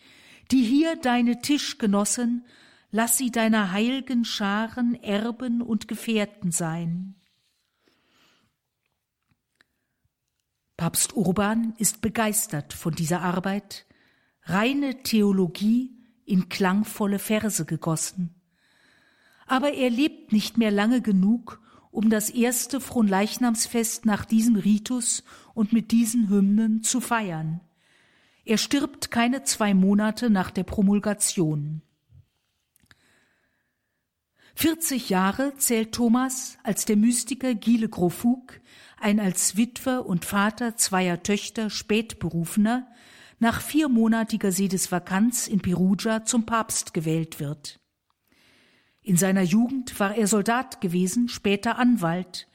die hier deine Tischgenossen, lass sie deiner heilgen Scharen Erben und Gefährten sein. Papst Urban ist begeistert von dieser Arbeit, reine Theologie in klangvolle Verse gegossen. Aber er lebt nicht mehr lange genug, um das erste Fronleichnamsfest nach diesem Ritus und mit diesen Hymnen zu feiern. Er stirbt keine zwei Monate nach der Promulgation. 40 Jahre zählt Thomas als der Mystiker Gile Grofug, ein als Witwer und Vater zweier Töchter spätberufener, nach viermonatiger Sedesvakanz in Perugia zum Papst gewählt wird. In seiner Jugend war er Soldat gewesen, später Anwalt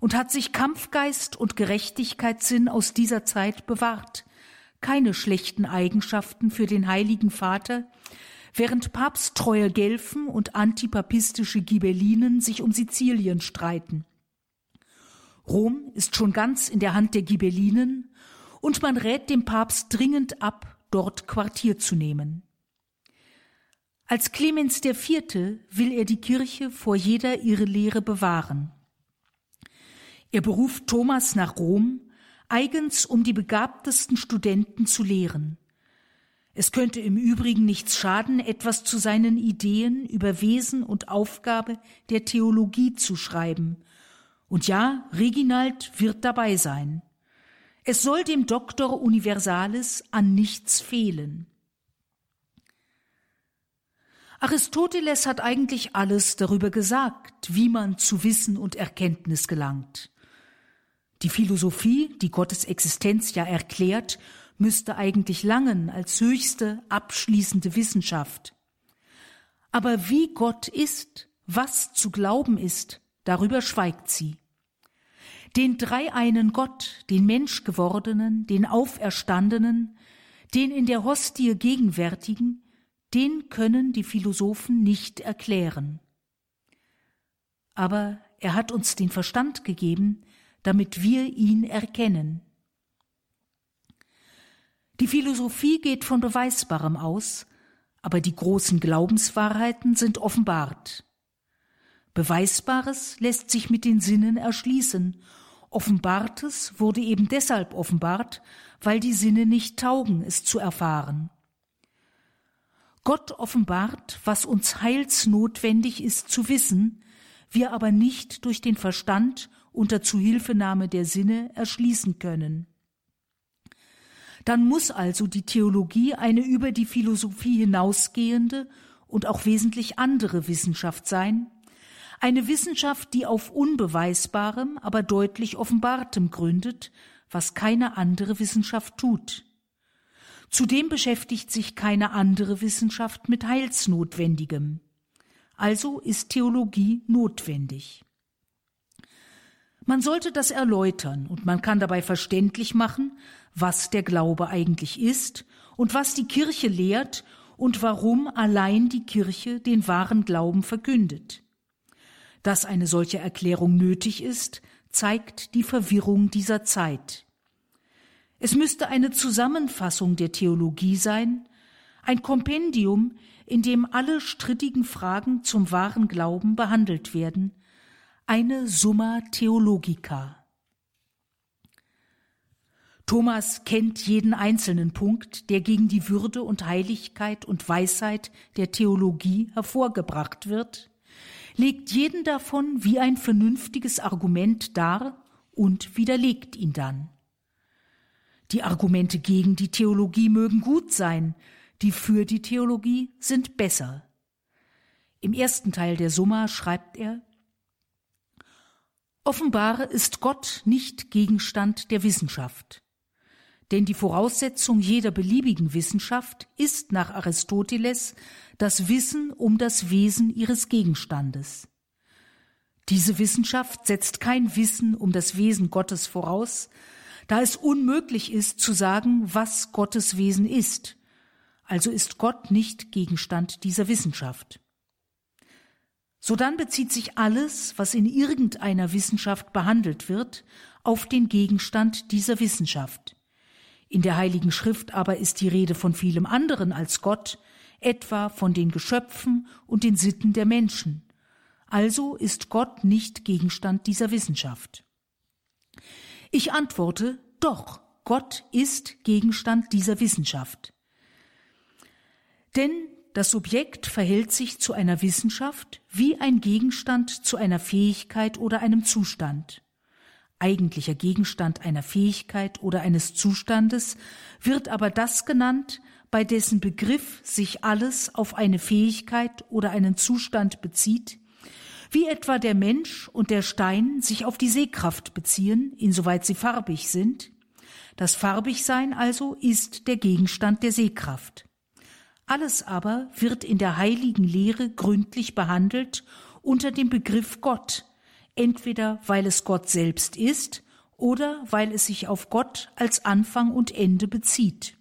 und hat sich Kampfgeist und Gerechtigkeitssinn aus dieser Zeit bewahrt. Keine schlechten Eigenschaften für den Heiligen Vater, während papsttreue Gelfen und antipapistische Ghibellinen sich um Sizilien streiten. Rom ist schon ganz in der Hand der Ghibellinen und man rät dem Papst dringend ab, dort Quartier zu nehmen. Als Clemens IV. will er die Kirche vor jeder Irrlehre bewahren. Er beruft Thomas nach Rom, eigens um die begabtesten Studenten zu lehren. Es könnte im Übrigen nichts schaden, etwas zu seinen Ideen über Wesen und Aufgabe der Theologie zu schreiben. Und ja, Reginald wird dabei sein. Es soll dem Doktor Universalis an nichts fehlen. Aristoteles hat eigentlich alles darüber gesagt, wie man zu Wissen und Erkenntnis gelangt. Die Philosophie, die Gottes Existenz ja erklärt, müsste eigentlich langen als höchste abschließende Wissenschaft. Aber wie Gott ist, was zu glauben ist, darüber schweigt sie. Den dreieinen Gott, den Menschgewordenen, den Auferstandenen, den in der Hostie gegenwärtigen, den können die Philosophen nicht erklären. Aber er hat uns den Verstand gegeben, damit wir ihn erkennen. Die Philosophie geht von Beweisbarem aus, aber die großen Glaubenswahrheiten sind offenbart. Beweisbares lässt sich mit den Sinnen erschließen, Offenbartes wurde eben deshalb offenbart, weil die Sinne nicht taugen, es zu erfahren. Gott offenbart, was uns heilsnotwendig ist zu wissen, wir aber nicht durch den Verstand unter Zuhilfenahme der Sinne erschließen können. Dann muss also die Theologie eine über die Philosophie hinausgehende und auch wesentlich andere Wissenschaft sein, Eine Wissenschaft, die auf Unbeweisbarem, aber deutlich Offenbartem gründet, was keine andere Wissenschaft tut. Zudem beschäftigt sich keine andere Wissenschaft mit Heilsnotwendigem. Also ist Theologie notwendig. Man sollte das erläutern und man kann dabei verständlich machen, was der Glaube eigentlich ist und was die Kirche lehrt und warum allein die Kirche den wahren Glauben verkündet. Dass eine solche Erklärung nötig ist, zeigt die Verwirrung dieser Zeit. Es müsste eine Zusammenfassung der Theologie sein, ein Kompendium, in dem alle strittigen Fragen zum wahren Glauben behandelt werden, eine Summa Theologica. Thomas kennt jeden einzelnen Punkt, der gegen die Würde und Heiligkeit und Weisheit der Theologie hervorgebracht wird, legt jeden davon wie ein vernünftiges Argument dar und widerlegt ihn dann. Die Argumente gegen die Theologie mögen gut sein, die für die Theologie sind besser. Im ersten Teil der Summa schreibt er Offenbare ist Gott nicht Gegenstand der Wissenschaft. Denn die Voraussetzung jeder beliebigen Wissenschaft ist nach Aristoteles das Wissen um das Wesen ihres Gegenstandes. Diese Wissenschaft setzt kein Wissen um das Wesen Gottes voraus, da es unmöglich ist zu sagen, was Gottes Wesen ist. Also ist Gott nicht Gegenstand dieser Wissenschaft. Sodann bezieht sich alles, was in irgendeiner Wissenschaft behandelt wird, auf den Gegenstand dieser Wissenschaft. In der Heiligen Schrift aber ist die Rede von vielem anderen als Gott, etwa von den Geschöpfen und den Sitten der Menschen. Also ist Gott nicht Gegenstand dieser Wissenschaft. Ich antworte, doch, Gott ist Gegenstand dieser Wissenschaft. Denn das Subjekt verhält sich zu einer Wissenschaft wie ein Gegenstand zu einer Fähigkeit oder einem Zustand eigentlicher Gegenstand einer Fähigkeit oder eines Zustandes, wird aber das genannt, bei dessen Begriff sich alles auf eine Fähigkeit oder einen Zustand bezieht, wie etwa der Mensch und der Stein sich auf die Sehkraft beziehen, insoweit sie farbig sind. Das Farbigsein also ist der Gegenstand der Sehkraft. Alles aber wird in der heiligen Lehre gründlich behandelt unter dem Begriff Gott, entweder weil es Gott selbst ist oder weil es sich auf Gott als Anfang und Ende bezieht.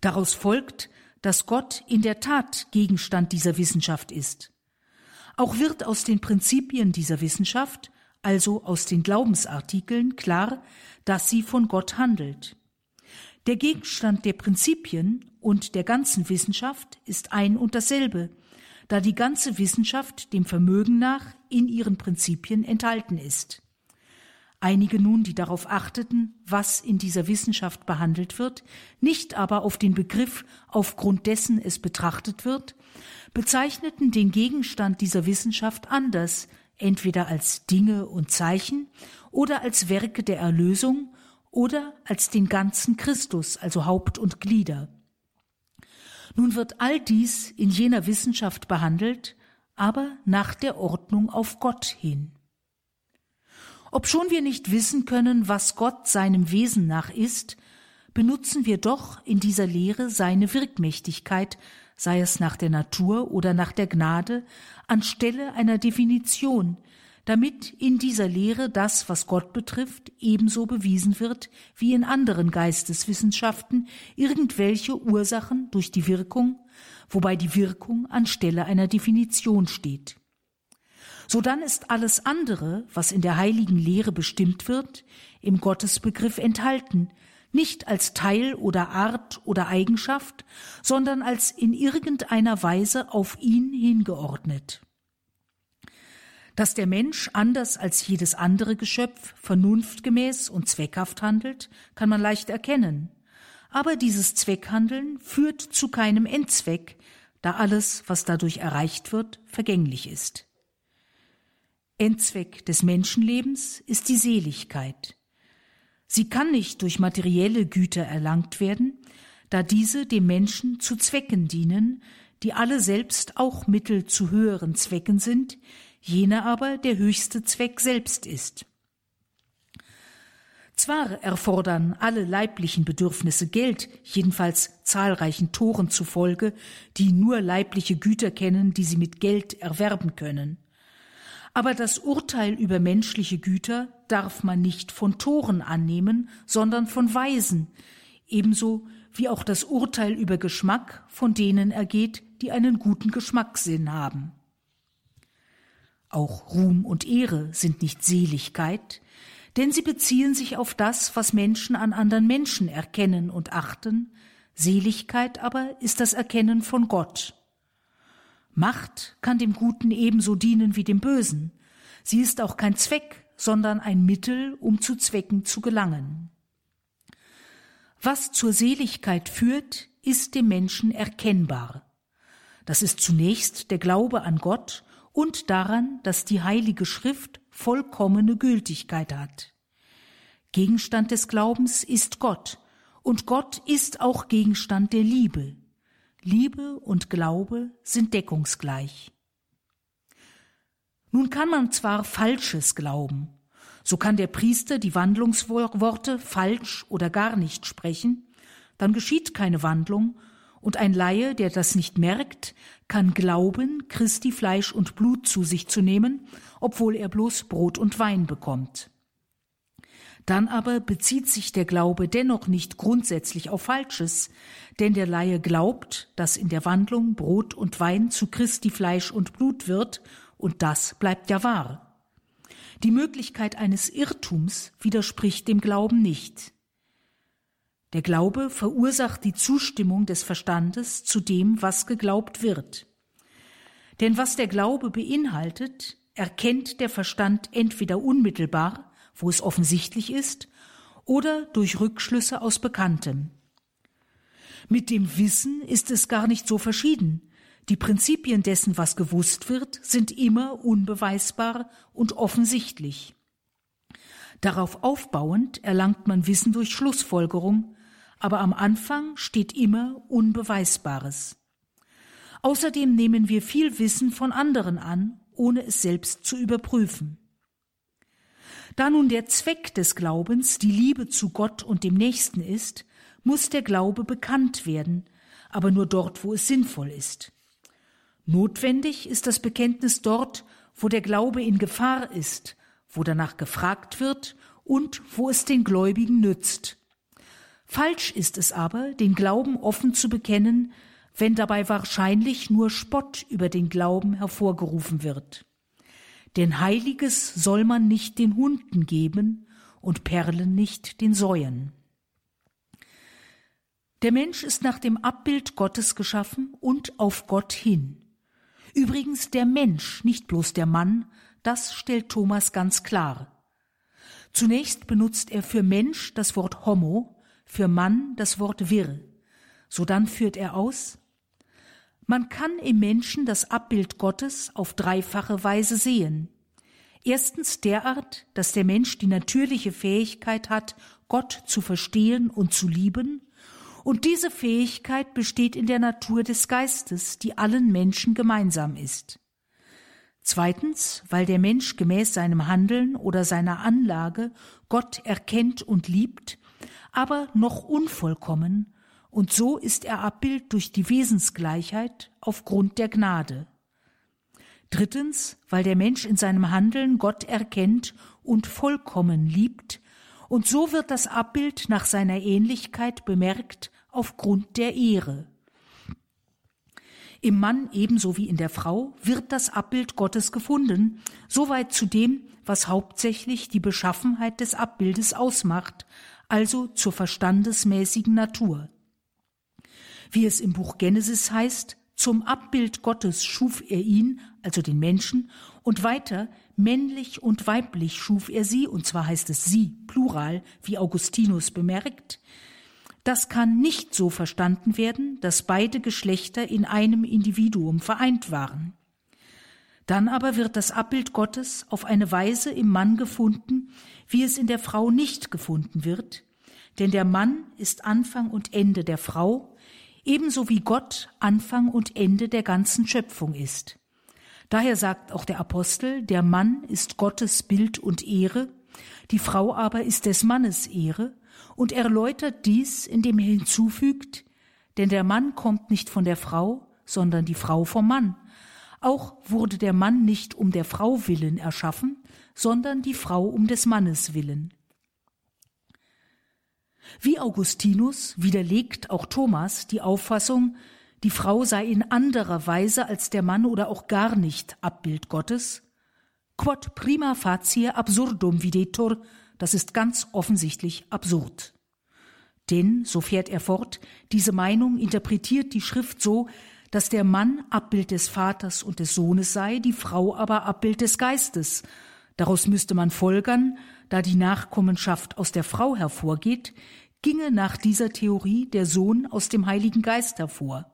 Daraus folgt, dass Gott in der Tat Gegenstand dieser Wissenschaft ist. Auch wird aus den Prinzipien dieser Wissenschaft, also aus den Glaubensartikeln, klar, dass sie von Gott handelt. Der Gegenstand der Prinzipien und der ganzen Wissenschaft ist ein und dasselbe, da die ganze Wissenschaft dem Vermögen nach in ihren Prinzipien enthalten ist. Einige nun, die darauf achteten, was in dieser Wissenschaft behandelt wird, nicht aber auf den Begriff, aufgrund dessen es betrachtet wird, bezeichneten den Gegenstand dieser Wissenschaft anders, entweder als Dinge und Zeichen oder als Werke der Erlösung oder als den ganzen Christus, also Haupt und Glieder. Nun wird all dies in jener Wissenschaft behandelt, aber nach der Ordnung auf Gott hin. Obschon wir nicht wissen können, was Gott seinem Wesen nach ist, benutzen wir doch in dieser Lehre seine Wirkmächtigkeit, sei es nach der Natur oder nach der Gnade, anstelle einer Definition, damit in dieser Lehre das, was Gott betrifft, ebenso bewiesen wird wie in anderen Geisteswissenschaften irgendwelche Ursachen durch die Wirkung, wobei die Wirkung anstelle einer Definition steht. Sodann ist alles andere, was in der heiligen Lehre bestimmt wird, im Gottesbegriff enthalten, nicht als Teil oder Art oder Eigenschaft, sondern als in irgendeiner Weise auf ihn hingeordnet. Dass der Mensch anders als jedes andere Geschöpf vernunftgemäß und zweckhaft handelt, kann man leicht erkennen. Aber dieses Zweckhandeln führt zu keinem Endzweck, da alles, was dadurch erreicht wird, vergänglich ist. Endzweck des Menschenlebens ist die Seligkeit. Sie kann nicht durch materielle Güter erlangt werden, da diese dem Menschen zu Zwecken dienen, die alle selbst auch Mittel zu höheren Zwecken sind, jener aber der höchste Zweck selbst ist. Zwar erfordern alle leiblichen Bedürfnisse Geld, jedenfalls zahlreichen Toren zufolge, die nur leibliche Güter kennen, die sie mit Geld erwerben können. Aber das Urteil über menschliche Güter darf man nicht von Toren annehmen, sondern von Weisen, ebenso wie auch das Urteil über Geschmack von denen ergeht, die einen guten Geschmackssinn haben. Auch Ruhm und Ehre sind nicht Seligkeit, denn sie beziehen sich auf das, was Menschen an anderen Menschen erkennen und achten, Seligkeit aber ist das Erkennen von Gott. Macht kann dem Guten ebenso dienen wie dem Bösen. Sie ist auch kein Zweck, sondern ein Mittel, um zu Zwecken zu gelangen. Was zur Seligkeit führt, ist dem Menschen erkennbar. Das ist zunächst der Glaube an Gott und daran, dass die Heilige Schrift vollkommene Gültigkeit hat. Gegenstand des Glaubens ist Gott, und Gott ist auch Gegenstand der Liebe. Liebe und Glaube sind deckungsgleich. Nun kann man zwar Falsches glauben, so kann der Priester die Wandlungsworte falsch oder gar nicht sprechen, dann geschieht keine Wandlung, und ein Laie, der das nicht merkt, kann glauben, Christi Fleisch und Blut zu sich zu nehmen, obwohl er bloß Brot und Wein bekommt. Dann aber bezieht sich der Glaube dennoch nicht grundsätzlich auf Falsches, denn der Laie glaubt, dass in der Wandlung Brot und Wein zu Christi Fleisch und Blut wird, und das bleibt ja wahr. Die Möglichkeit eines Irrtums widerspricht dem Glauben nicht. Der Glaube verursacht die Zustimmung des Verstandes zu dem, was geglaubt wird. Denn was der Glaube beinhaltet, erkennt der Verstand entweder unmittelbar, wo es offensichtlich ist, oder durch Rückschlüsse aus Bekanntem. Mit dem Wissen ist es gar nicht so verschieden. Die Prinzipien dessen, was gewusst wird, sind immer unbeweisbar und offensichtlich. Darauf aufbauend erlangt man Wissen durch Schlussfolgerung, aber am Anfang steht immer Unbeweisbares. Außerdem nehmen wir viel Wissen von anderen an, ohne es selbst zu überprüfen. Da nun der Zweck des Glaubens die Liebe zu Gott und dem Nächsten ist, muss der Glaube bekannt werden, aber nur dort, wo es sinnvoll ist. Notwendig ist das Bekenntnis dort, wo der Glaube in Gefahr ist, wo danach gefragt wird und wo es den Gläubigen nützt. Falsch ist es aber, den Glauben offen zu bekennen, wenn dabei wahrscheinlich nur Spott über den Glauben hervorgerufen wird. Denn Heiliges soll man nicht den Hunden geben und Perlen nicht den Säuen. Der Mensch ist nach dem Abbild Gottes geschaffen und auf Gott hin. Übrigens der Mensch, nicht bloß der Mann, das stellt Thomas ganz klar. Zunächst benutzt er für Mensch das Wort Homo, für Mann das Wort Wirr. Sodann führt er aus, man kann im Menschen das Abbild Gottes auf dreifache Weise sehen. Erstens derart, dass der Mensch die natürliche Fähigkeit hat, Gott zu verstehen und zu lieben, und diese Fähigkeit besteht in der Natur des Geistes, die allen Menschen gemeinsam ist. Zweitens, weil der Mensch gemäß seinem Handeln oder seiner Anlage Gott erkennt und liebt, aber noch unvollkommen, und so ist er Abbild durch die Wesensgleichheit aufgrund der Gnade. Drittens, weil der Mensch in seinem Handeln Gott erkennt und vollkommen liebt, und so wird das Abbild nach seiner Ähnlichkeit bemerkt aufgrund der Ehre. Im Mann ebenso wie in der Frau wird das Abbild Gottes gefunden, soweit zu dem, was hauptsächlich die Beschaffenheit des Abbildes ausmacht, also zur verstandesmäßigen Natur. Wie es im Buch Genesis heißt, zum Abbild Gottes schuf er ihn, also den Menschen, und weiter männlich und weiblich schuf er sie, und zwar heißt es sie, plural, wie Augustinus bemerkt. Das kann nicht so verstanden werden, dass beide Geschlechter in einem Individuum vereint waren. Dann aber wird das Abbild Gottes auf eine Weise im Mann gefunden, wie es in der Frau nicht gefunden wird, denn der Mann ist Anfang und Ende der Frau, ebenso wie Gott Anfang und Ende der ganzen Schöpfung ist. Daher sagt auch der Apostel, der Mann ist Gottes Bild und Ehre, die Frau aber ist des Mannes Ehre, und erläutert dies, indem er hinzufügt, denn der Mann kommt nicht von der Frau, sondern die Frau vom Mann. Auch wurde der Mann nicht um der Frau willen erschaffen, sondern die Frau um des Mannes willen. Wie Augustinus widerlegt auch Thomas die Auffassung, die Frau sei in anderer Weise als der Mann oder auch gar nicht Abbild Gottes. Quod prima facie absurdum videtur, das ist ganz offensichtlich absurd. Denn, so fährt er fort, diese Meinung interpretiert die Schrift so, dass der Mann Abbild des Vaters und des Sohnes sei, die Frau aber Abbild des Geistes. Daraus müsste man folgern, da die Nachkommenschaft aus der Frau hervorgeht, ginge nach dieser Theorie der Sohn aus dem Heiligen Geist hervor.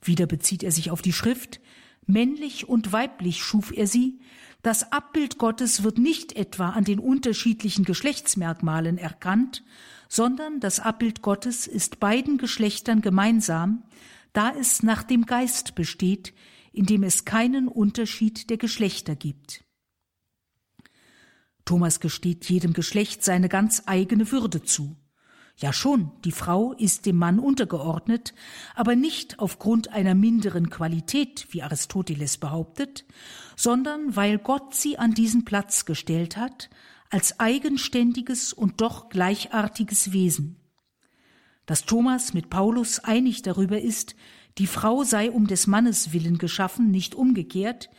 Wieder bezieht er sich auf die Schrift, männlich und weiblich schuf er sie, das Abbild Gottes wird nicht etwa an den unterschiedlichen Geschlechtsmerkmalen erkannt, sondern das Abbild Gottes ist beiden Geschlechtern gemeinsam, da es nach dem Geist besteht, in dem es keinen Unterschied der Geschlechter gibt. Thomas gesteht jedem Geschlecht seine ganz eigene Würde zu. Ja schon, die Frau ist dem Mann untergeordnet, aber nicht aufgrund einer minderen Qualität, wie Aristoteles behauptet, sondern weil Gott sie an diesen Platz gestellt hat, als eigenständiges und doch gleichartiges Wesen. Dass Thomas mit Paulus einig darüber ist, die Frau sei um des Mannes willen geschaffen, nicht umgekehrt,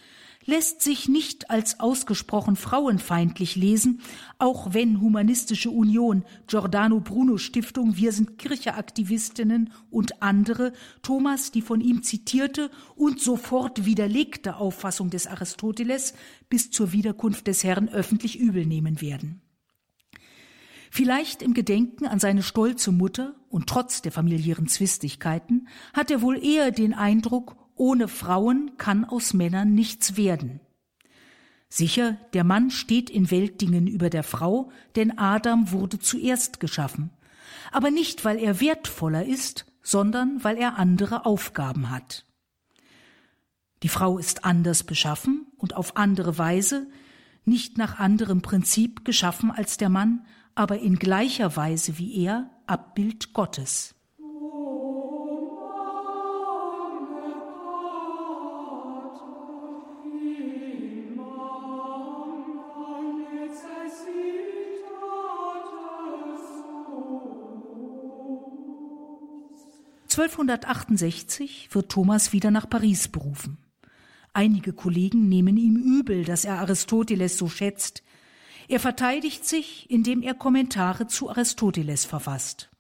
lässt sich nicht als ausgesprochen frauenfeindlich lesen, auch wenn Humanistische Union, Giordano Bruno Stiftung, Wir sind Kircheaktivistinnen und andere Thomas die von ihm zitierte und sofort widerlegte Auffassung des Aristoteles bis zur Wiederkunft des Herrn öffentlich übel nehmen werden. Vielleicht im Gedenken an seine stolze Mutter und trotz der familiären Zwistigkeiten hat er wohl eher den Eindruck, ohne Frauen kann aus Männern nichts werden. Sicher, der Mann steht in Weltdingen über der Frau, denn Adam wurde zuerst geschaffen, aber nicht, weil er wertvoller ist, sondern weil er andere Aufgaben hat. Die Frau ist anders beschaffen und auf andere Weise, nicht nach anderem Prinzip geschaffen als der Mann, aber in gleicher Weise wie er Abbild Gottes. 1268 wird Thomas wieder nach Paris berufen. Einige Kollegen nehmen ihm übel, dass er Aristoteles so schätzt. Er verteidigt sich, indem er Kommentare zu Aristoteles verfasst.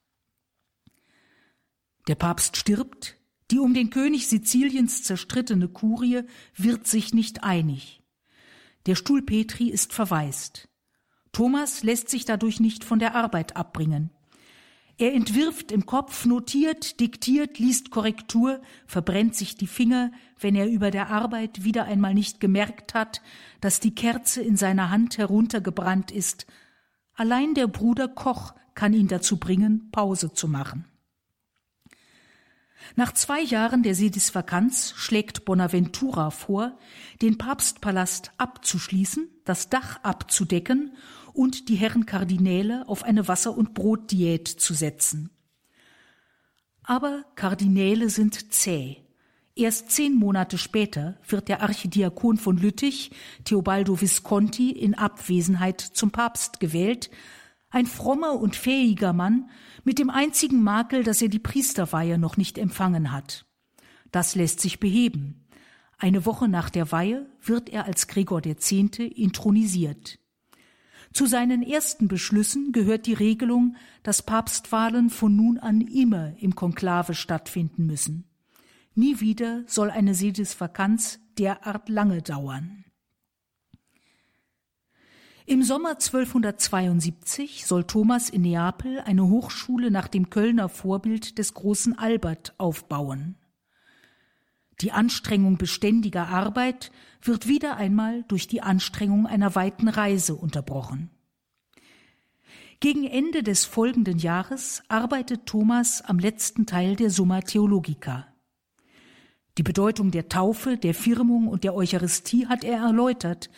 Der Papst stirbt, die um den König Siziliens zerstrittene Kurie wird sich nicht einig. Der Stuhl Petri ist verwaist. Thomas lässt sich dadurch nicht von der Arbeit abbringen. Er entwirft im Kopf, notiert, diktiert, liest Korrektur, verbrennt sich die Finger, wenn er über der Arbeit wieder einmal nicht gemerkt hat, dass die Kerze in seiner Hand heruntergebrannt ist. Allein der Bruder Koch kann ihn dazu bringen, Pause zu machen. Nach zwei Jahren der Sedisvakanz schlägt Bonaventura vor, den Papstpalast abzuschließen, das Dach abzudecken und die Herren Kardinäle auf eine Wasser- und Brotdiät zu setzen. Aber Kardinäle sind zäh. Erst zehn Monate später wird der Archidiakon von Lüttich, Theobaldo Visconti, in Abwesenheit zum Papst gewählt, ein frommer und fähiger Mann, mit dem einzigen Makel, dass er die Priesterweihe noch nicht empfangen hat. Das lässt sich beheben. Eine Woche nach der Weihe wird er als Gregor X. intronisiert. Zu seinen ersten Beschlüssen gehört die Regelung, dass Papstwahlen von nun an immer im Konklave stattfinden müssen. Nie wieder soll eine Sedisvakanz derart lange dauern. Im Sommer 1272 soll Thomas in Neapel eine Hochschule nach dem Kölner Vorbild des großen Albert aufbauen. Die Anstrengung beständiger Arbeit wird wieder einmal durch die Anstrengung einer weiten Reise unterbrochen. Gegen Ende des folgenden Jahres arbeitet Thomas am letzten Teil der Summa Theologica. Die Bedeutung der Taufe, der Firmung und der Eucharistie hat er erläutert.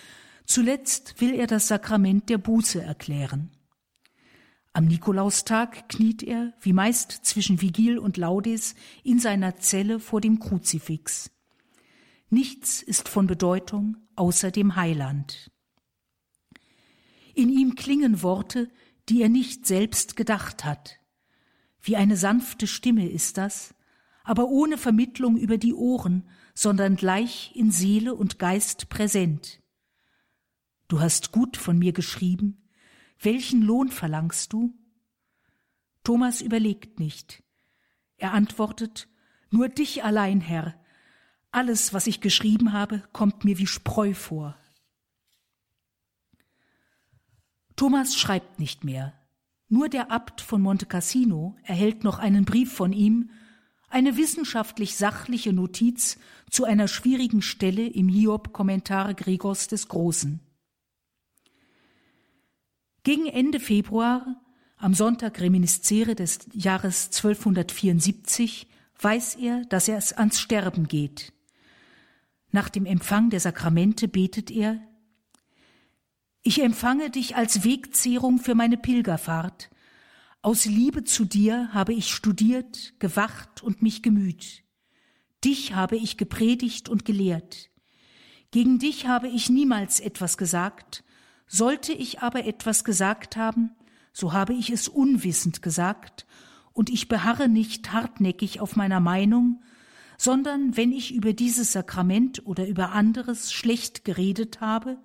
Zuletzt will er das Sakrament der Buße erklären. Am Nikolaustag kniet er, wie meist zwischen Vigil und Laudes, in seiner Zelle vor dem Kruzifix. Nichts ist von Bedeutung außer dem Heiland. In ihm klingen Worte, die er nicht selbst gedacht hat. Wie eine sanfte Stimme ist das, aber ohne Vermittlung über die Ohren, sondern gleich in Seele und Geist präsent. Du hast gut von mir geschrieben, welchen Lohn verlangst du? Thomas überlegt nicht. Er antwortet, nur dich allein, Herr. Alles, was ich geschrieben habe, kommt mir wie Spreu vor. Thomas schreibt nicht mehr. Nur der Abt von Monte Cassino erhält noch einen Brief von ihm, eine wissenschaftlich sachliche Notiz zu einer schwierigen Stelle im Hiob-Kommentar Gregors des Großen. Gegen Ende Februar, am Sonntag Reminiscere des Jahres 1274, weiß er, dass er es ans Sterben geht. Nach dem Empfang der Sakramente betet er, Ich empfange dich als Wegzehrung für meine Pilgerfahrt. Aus Liebe zu dir habe ich studiert, gewacht und mich gemüht. Dich habe ich gepredigt und gelehrt. Gegen dich habe ich niemals etwas gesagt, sollte ich aber etwas gesagt haben, so habe ich es unwissend gesagt, und ich beharre nicht hartnäckig auf meiner Meinung, sondern wenn ich über dieses Sakrament oder über anderes schlecht geredet habe,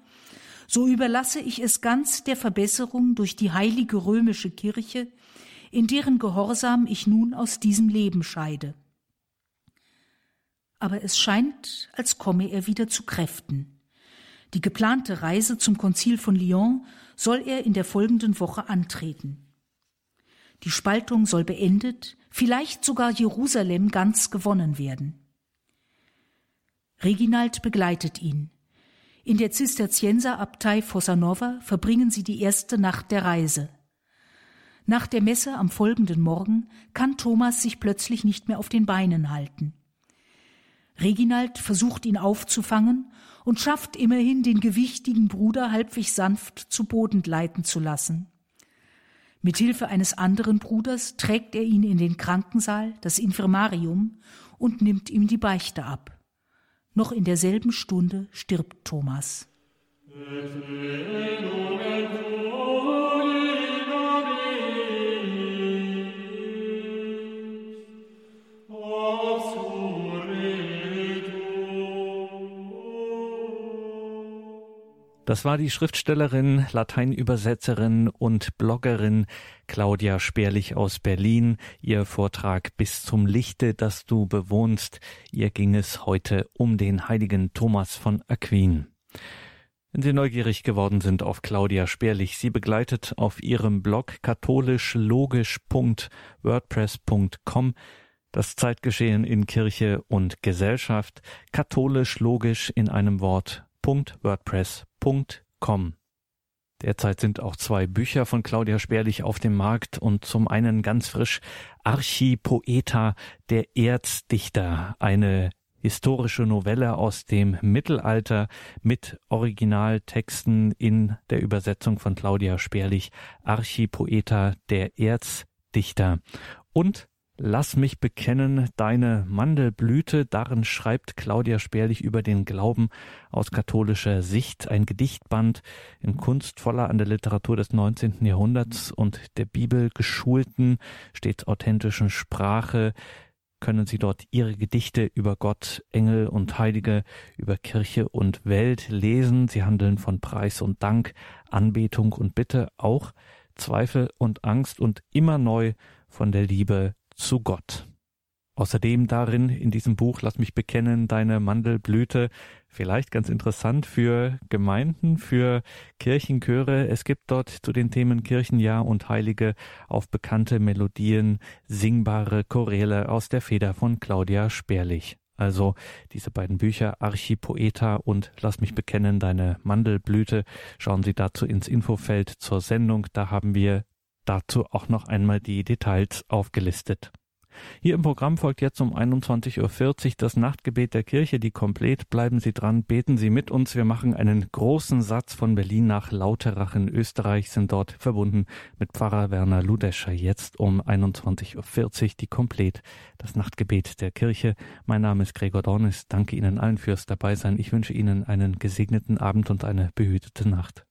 so überlasse ich es ganz der Verbesserung durch die heilige römische Kirche, in deren Gehorsam ich nun aus diesem Leben scheide. Aber es scheint, als komme er wieder zu Kräften. Die geplante Reise zum Konzil von Lyon soll er in der folgenden Woche antreten. Die Spaltung soll beendet, vielleicht sogar Jerusalem ganz gewonnen werden. Reginald begleitet ihn. In der Zisterzienserabtei Fossanova verbringen sie die erste Nacht der Reise. Nach der Messe am folgenden Morgen kann Thomas sich plötzlich nicht mehr auf den Beinen halten. Reginald versucht ihn aufzufangen und schafft immerhin den gewichtigen Bruder halbwegs sanft zu Boden gleiten zu lassen. Mit Hilfe eines anderen Bruders trägt er ihn in den Krankensaal, das Infirmarium, und nimmt ihm die Beichte ab. Noch in derselben Stunde stirbt Thomas. Das war die Schriftstellerin, Lateinübersetzerin und Bloggerin Claudia Sperlich aus Berlin. Ihr Vortrag Bis zum Lichte, das du bewohnst. Ihr ging es heute um den heiligen Thomas von Aquin. Wenn Sie neugierig geworden sind auf Claudia Sperlich, sie begleitet auf ihrem Blog katholischlogisch.wordpress.com das Zeitgeschehen in Kirche und Gesellschaft, katholisch logisch in einem Wort www.wordpress.com. Derzeit sind auch zwei Bücher von Claudia Sperlich auf dem Markt und zum einen ganz frisch Archipoeta, der Erzdichter, eine historische Novelle aus dem Mittelalter mit Originaltexten in der Übersetzung von Claudia Sperlich, Archipoeta, der Erzdichter. Und Lass mich bekennen, deine Mandelblüte, darin schreibt Claudia Sperlich über den Glauben aus katholischer Sicht, ein Gedichtband in kunstvoller an der Literatur des 19. Jahrhunderts und der Bibel geschulten, stets authentischen Sprache, können Sie dort Ihre Gedichte über Gott, Engel und Heilige, über Kirche und Welt lesen. Sie handeln von Preis und Dank, Anbetung und Bitte, auch Zweifel und Angst und immer neu von der Liebe zu Gott. Außerdem darin in diesem Buch Lass mich bekennen, deine Mandelblüte, vielleicht ganz interessant für Gemeinden, für Kirchenchöre. Es gibt dort zu den Themen Kirchenjahr und Heilige auf bekannte Melodien singbare Choräle aus der Feder von Claudia Sperlich. Also diese beiden Bücher Archipoeta und Lass mich bekennen, deine Mandelblüte. Schauen Sie dazu ins Infofeld zur Sendung. Da haben wir dazu auch noch einmal die Details aufgelistet. Hier im Programm folgt jetzt um 21.40 Uhr das Nachtgebet der Kirche, die komplett. Bleiben Sie dran, beten Sie mit uns. Wir machen einen großen Satz von Berlin nach Lauterach in Österreich, sind dort verbunden mit Pfarrer Werner Ludescher. Jetzt um 21.40 Uhr die komplett, das Nachtgebet der Kirche. Mein Name ist Gregor Dornis. Danke Ihnen allen fürs Dabeisein. Ich wünsche Ihnen einen gesegneten Abend und eine behütete Nacht.